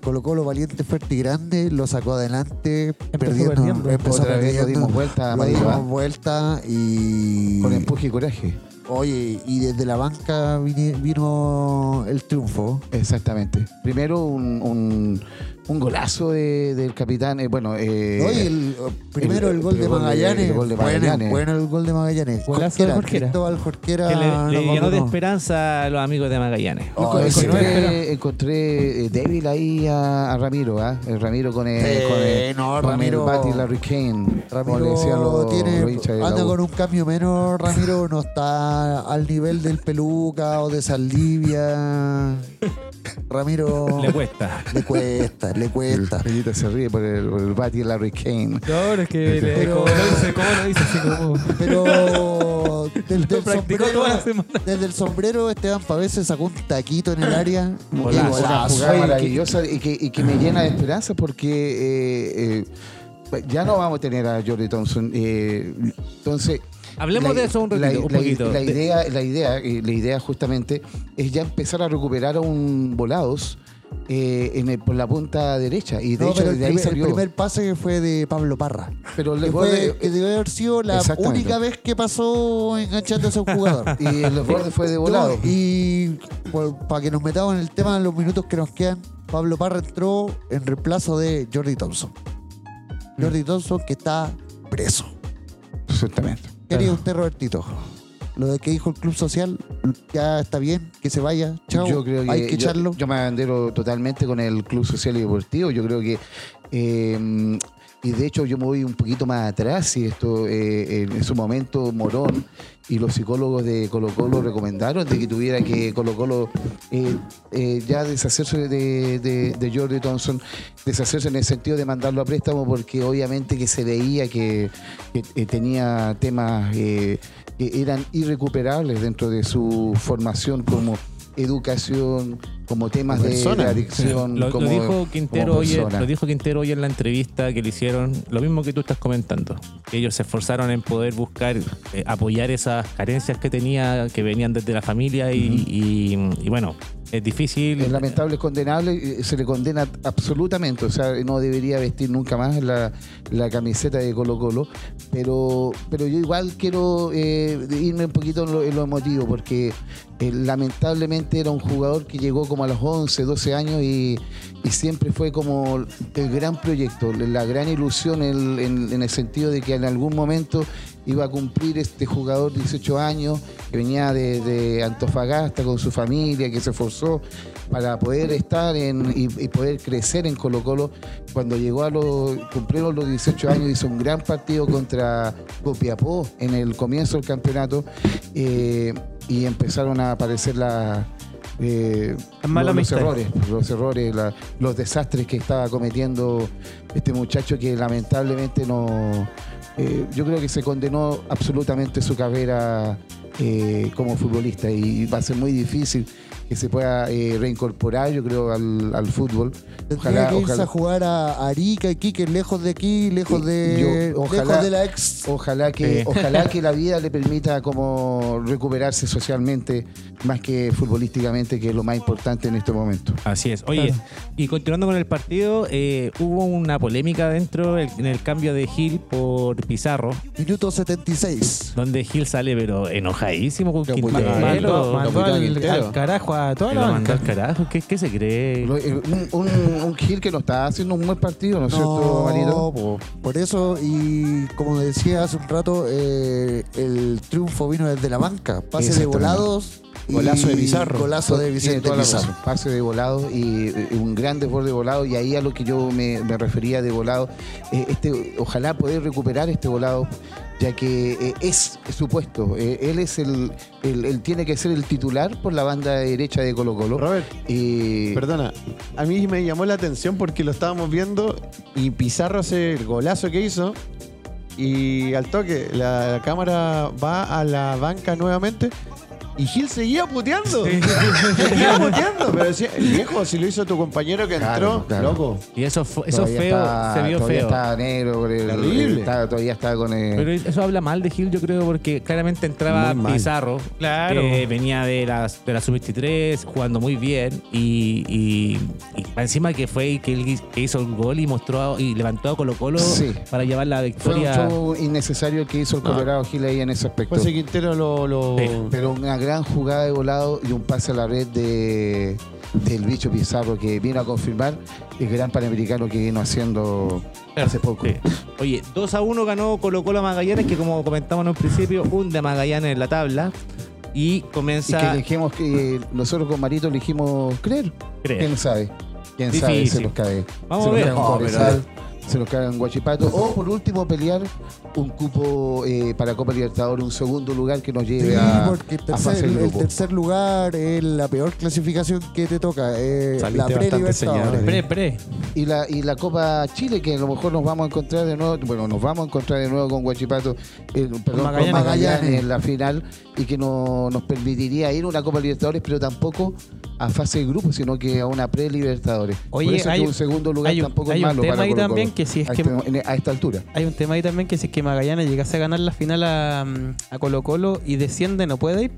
Colo Colo valiente, fuerte y grande, lo sacó adelante, perdiendo, perdiendo. empezó Otra vez perdiendo, dimos vuelta a lo Madrid, dimos vuelta y Con empuje y coraje. oye, y desde la banca vine- vino el triunfo. Exactamente. Primero un, un, un golazo de- del capitán. eh, bueno, eh, Oye, el- primero el, gol de el gol de- Magallanes. el gol de Bueno, Magallanes. Bueno, el gol de Magallanes. Golazo de Jorquera. Cristóbal Jorquera. Que le, le llenó de esperanza a los amigos de Magallanes. Oh, Encontré- ese- encontré, encontré, eh, débil ahí a, a Ramiro, ¿ah? El Ramiro con el, Eh, con el, no, con Ramiro- Batty Larry Kane. Ramiro los, tiene, la anda con un cambio menos. Ramiro no está al nivel del Peluca o de Saldivia. Ramiro Le cuesta. le cuesta, le cuesta. Peñita se ríe por el, por el Batty Larry Kane. No, pero es que le- Pero- como lo dice, ¿cómo lo dice? Así como. Pero desde el, sombrero, la desde el sombrero Esteban Pavés sacó un taquito en el área. y Golazo. Una jugada maravillosa y que, y que me llena de esperanza porque eh, eh, ya no vamos a tener a Jordi Thompson. eh, entonces. Hablemos la- de eso un ratito, la- un la- poquito. La De- idea, la, idea, eh, la idea justamente es ya empezar a recuperar a un volados eh, en el- por la punta derecha. Y de No, hecho, pero el de ahí primer, el salió. primer pase fue de Pablo Parra. pero el Que, fue- de- que debe haber sido la única vez que pasó enganchándose a un jugador. y el borde fue de volado. No, y para que nos metamos en el tema en los minutos que nos quedan, Pablo Parra entró en reemplazo de Jordi Thompson. Mm. Jordi Thompson que está preso. Exactamente. ¿Qué haría usted, Robertito? Lo de que dijo el Club Social, ya está bien, que se vaya, chao, Yo creo que hay que yo- echarlo. Yo, me abandero totalmente con el Club Social y Deportivo. Yo creo que. eh, y de hecho, yo me voy un poquito más atrás. Y esto, eh, en su momento, Morón y los psicólogos de Colo Colo recomendaron de que tuviera que Colo Colo eh, eh, ya deshacerse de, de, de Jordi Thompson, deshacerse en el sentido de mandarlo a préstamo, porque obviamente que se veía que, que, tenía temas eh, que eran irrecuperables dentro de su formación como educación, como temas Como de, persona. de adicción. Lo, lo como, dijo Quintero como hoy, lo dijo Quintero hoy en la entrevista que le hicieron, lo mismo que tú estás comentando. Ellos se esforzaron en poder buscar, eh, apoyar esas carencias que tenía, que venían desde la familia y, y- y bueno, es difícil. Es lamentable, es condenable, eh, se le condena absolutamente, o sea, no debería vestir nunca más la, la camiseta de Colo Colo, pero, pero yo igual quiero eh, irme un poquito en lo, en lo emotivo, porque eh, lamentablemente era un jugador que llegó como a los 11, 12 años y, siempre fue como el gran proyecto, la gran ilusión en, el sentido de que en algún momento iba a cumplir este jugador 18 años que venía de, Antofagasta con su familia, que se esforzó para poder estar y poder crecer en Colo Colo. Cuando llegó a los, cumplieron los 18 años, hizo un gran partido contra Copiapó en el comienzo del campeonato eh, y empezaron a aparecer las... eh, los, errores, los errores, la- los desastres que estaba cometiendo este muchacho que lamentablemente no, eh, yo creo que se condenó absolutamente su carrera eh, como futbolista y va a ser muy difícil que se pueda eh, reincorporar, yo creo, al, al fútbol. Tendría que irse a jugar a Arica, Iquique, lejos de aquí, lejos de, Yo- ojalá- lejos de la ex. Ojalá que, ojalá que la vida le permita como recuperarse socialmente más que futbolísticamente, que es lo más importante en este momento. Así es. Oye, y continuando con el partido, eh, hubo una polémica dentro en el cambio de Gil por Pizarro, Minuto 76. donde Gil sale pero enojadísimo con Lo Quintero. Mandó, al carajo a toda la banca. al carajo. ¿Qué, qué se cree? Lo- eh, Un, un, un Gil que no está haciendo un buen partido, ¿no es cierto, Marito? po. por eso, y como decía hace un rato, eh, el triunfo vino desde la banca. Pase de Exactamente. volados. y Golazo de Pizarro. Golazo de Tiene Vicente toda la Pizarro. razón. Pase de volado y eh, un gran desborde de volado. Y ahí a lo que yo me, me refería de volado, eh, este, ojalá poder recuperar este volado, ya que eh, es su puesto. Eh, él es el, el- él tiene que ser el titular por la banda derecha de Colo Colo. Robert, Y perdona, a mí me llamó la atención porque lo estábamos viendo y Pizarro hace el golazo que hizo y al toque la, cámara va a la banca nuevamente Y Gil seguía puteando. seguía puteando. Pero decía, el viejo, si lo hizo tu compañero que entró, Claro, claro. loco. Y eso, fue- eso Todavía feo, está- se vio todavía feo. Está negro, el- Terrible. está- todavía está con el. Pero eso habla mal de Gil, yo creo, porque claramente entraba Muy mal. Pizarro. Claro. que venía de la, de la sub-23, jugando muy bien. Y, y, y encima que fue y que, él que hizo el gol y mostró y levantó a Colo Colo Sí. para llevar la fue, victoria. fue innecesario que hizo el Colorado Gil ahí en ese aspecto. Pues ese Quintero lo. lo- Sí. Pero una gran jugada de volado y un pase a la red de del bicho Pizarro que vino a confirmar el gran panamericano que vino haciendo hace poco. Sí. Oye, 2 a 1 ganó Colo Colo a Magallanes, que como comentamos en un principio, un de Magallanes en la tabla. Y Y comienza. que elegimos que nosotros con Marito elegimos creer. Creer. ¿Quién sabe? ¿Quién sabe? Difícil. Se nos cae. Vamos se a ver. No, se nos cae un Guachipato. O por último pelear un cupo eh, para Copa Libertadores, un segundo lugar que nos lleve Sí, a, porque el a tercer, fase de el grupo. tercer lugar es la peor clasificación que te toca. eh, la pre-libertadores. Pre, pre. Y la, y la Copa Chile, que a lo mejor nos vamos a encontrar de nuevo, bueno, nos vamos a encontrar de nuevo con Guachipato, eh, perdón, Magallanes. con Magallanes. en la final, y que no, nos permitiría ir a una Copa Libertadores, pero tampoco a fase de grupo, sino que a una pre-Libertadores. Oye, Por eso es hay- que un segundo lugar hay un- tampoco hay es un malo tema para ahí también que si es a, que- este- a esta altura. Hay un tema ahí también que si es que Magallanes llegase a ganar la final a, a Colo Colo y desciende, no puede ir.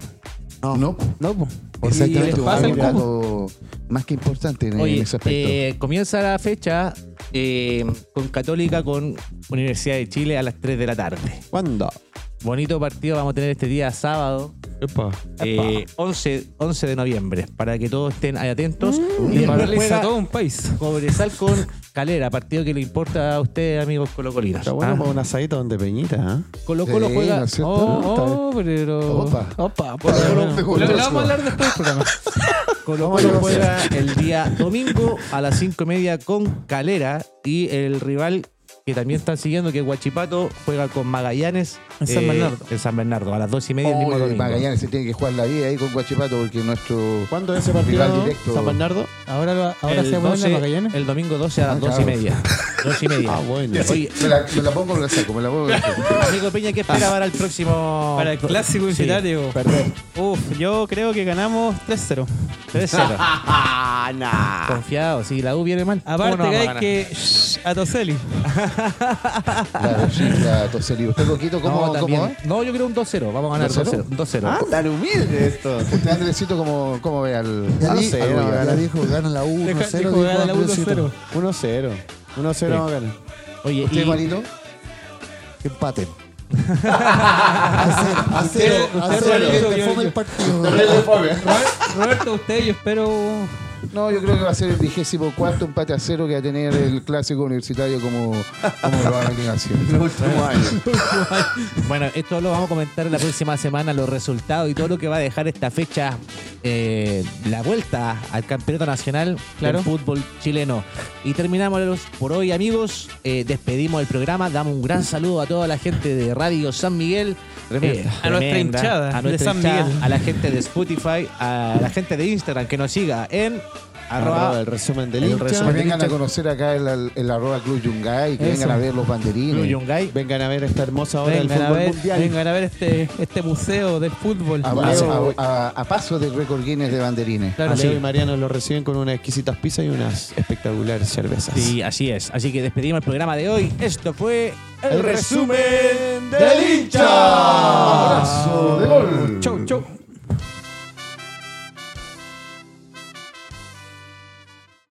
No, No, No, po. exactamente, pasa el cupo. dato más que importante en, en Oye, ese aspecto. eh, comienza la fecha eh, con Católica con Universidad de Chile a las 3 de la tarde. ¿Cuándo? Bonito partido vamos a tener este día sábado, Epa. eh, 11, 11 de noviembre, para que todos estén ahí atentos. Y y juega todo un país. Cobresal con Calera, partido que le importa a ustedes, amigos colocolinos. Está bueno Ah, para un asadito donde Peñita, ¿ah? Colo Colo Sí, juega. ¿no? Oh, oh, pero. Opa. Opa. Colo Colo- Lo- lo vamos a hablar después del programa. Colo Colo juega el día domingo a las 5 y media con Calera y el rival que también están siguiendo, que es Huachipato, juega con Magallanes En San Bernardo. En San Bernardo, a las 2 y media el mismo domingo. Magallanes se tiene que jugar la vida ahí con Guachipato porque nuestro ¿Cuándo es ese partido? Rival directo. ¿San Bernardo? Ahora, lo- ahora el, se ponen 12 a Magallanes. el domingo 12 a las Ah, 2 y media. 2 y media. Ah, bueno. Oye, me la, me la pongo, me la saco, me la pongo. me la saco. amigo Peña, ¿qué espera para el próximo? Para el clásico Sí, invitario. Perder. Uf, yo creo que ganamos 3-0. 3-0. Ah, nah. Confiado, si la U viene mal. ¿cómo Aparte no que a hay que. shh, a Toseli. Claro, sí, la Toseli. ¿Usted, Coquito, cómo, no, cómo va? No, yo creo un 2-0. Vamos a ganar 2-0. 2-0. 2-0. Ah, tan humilde esto. Usted, Andresito, ¿cómo, cómo ve al, Ya, no, Goya? ya dijo, gana la 1-0. La Andresito. 1-0. 1-0. 1-0 vamos a ganar. Oye, ¿Usted, y- Marito? Que empaten. a cero, a usted cero, que yo- fome yo- el partido. Roberto, usted, yo espero. No, yo creo que va a ser el vigésimo cuarto empate a cero que va a tener el clásico universitario como, como lo va a venir haciendo. Último año. Bueno, esto lo vamos a comentar la próxima semana, los resultados y todo lo que va a dejar esta fecha, eh, la vuelta al campeonato nacional Claro. del fútbol chileno. Y terminamos por hoy, amigos. Eh, despedimos el programa. Damos un gran saludo a toda la gente de Radio San Miguel. Eh, A nuestra hinchada a de nuestra San hinchada, Miguel. a la gente de Spotify, a la gente de Instagram que nos siga en Arroba arroba el resumen del el hincha. resumen Que del vengan a conocer acá el, el arroba Club Yungay, que Eso. vengan a ver los banderines. Blue Yungay. Vengan a ver esta hermosa hora del a, fútbol ver, mundial. vengan a ver este, este museo del fútbol. A, a- a- a paso del récord Guinness de banderines. Claro, Leo sí. y Mariano lo reciben con unas exquisitas pizzas y unas espectaculares cervezas. Sí, así es. Así que despedimos el programa de hoy. Esto fue El resumen del hincha. Abrazo de gol. Chau, chau.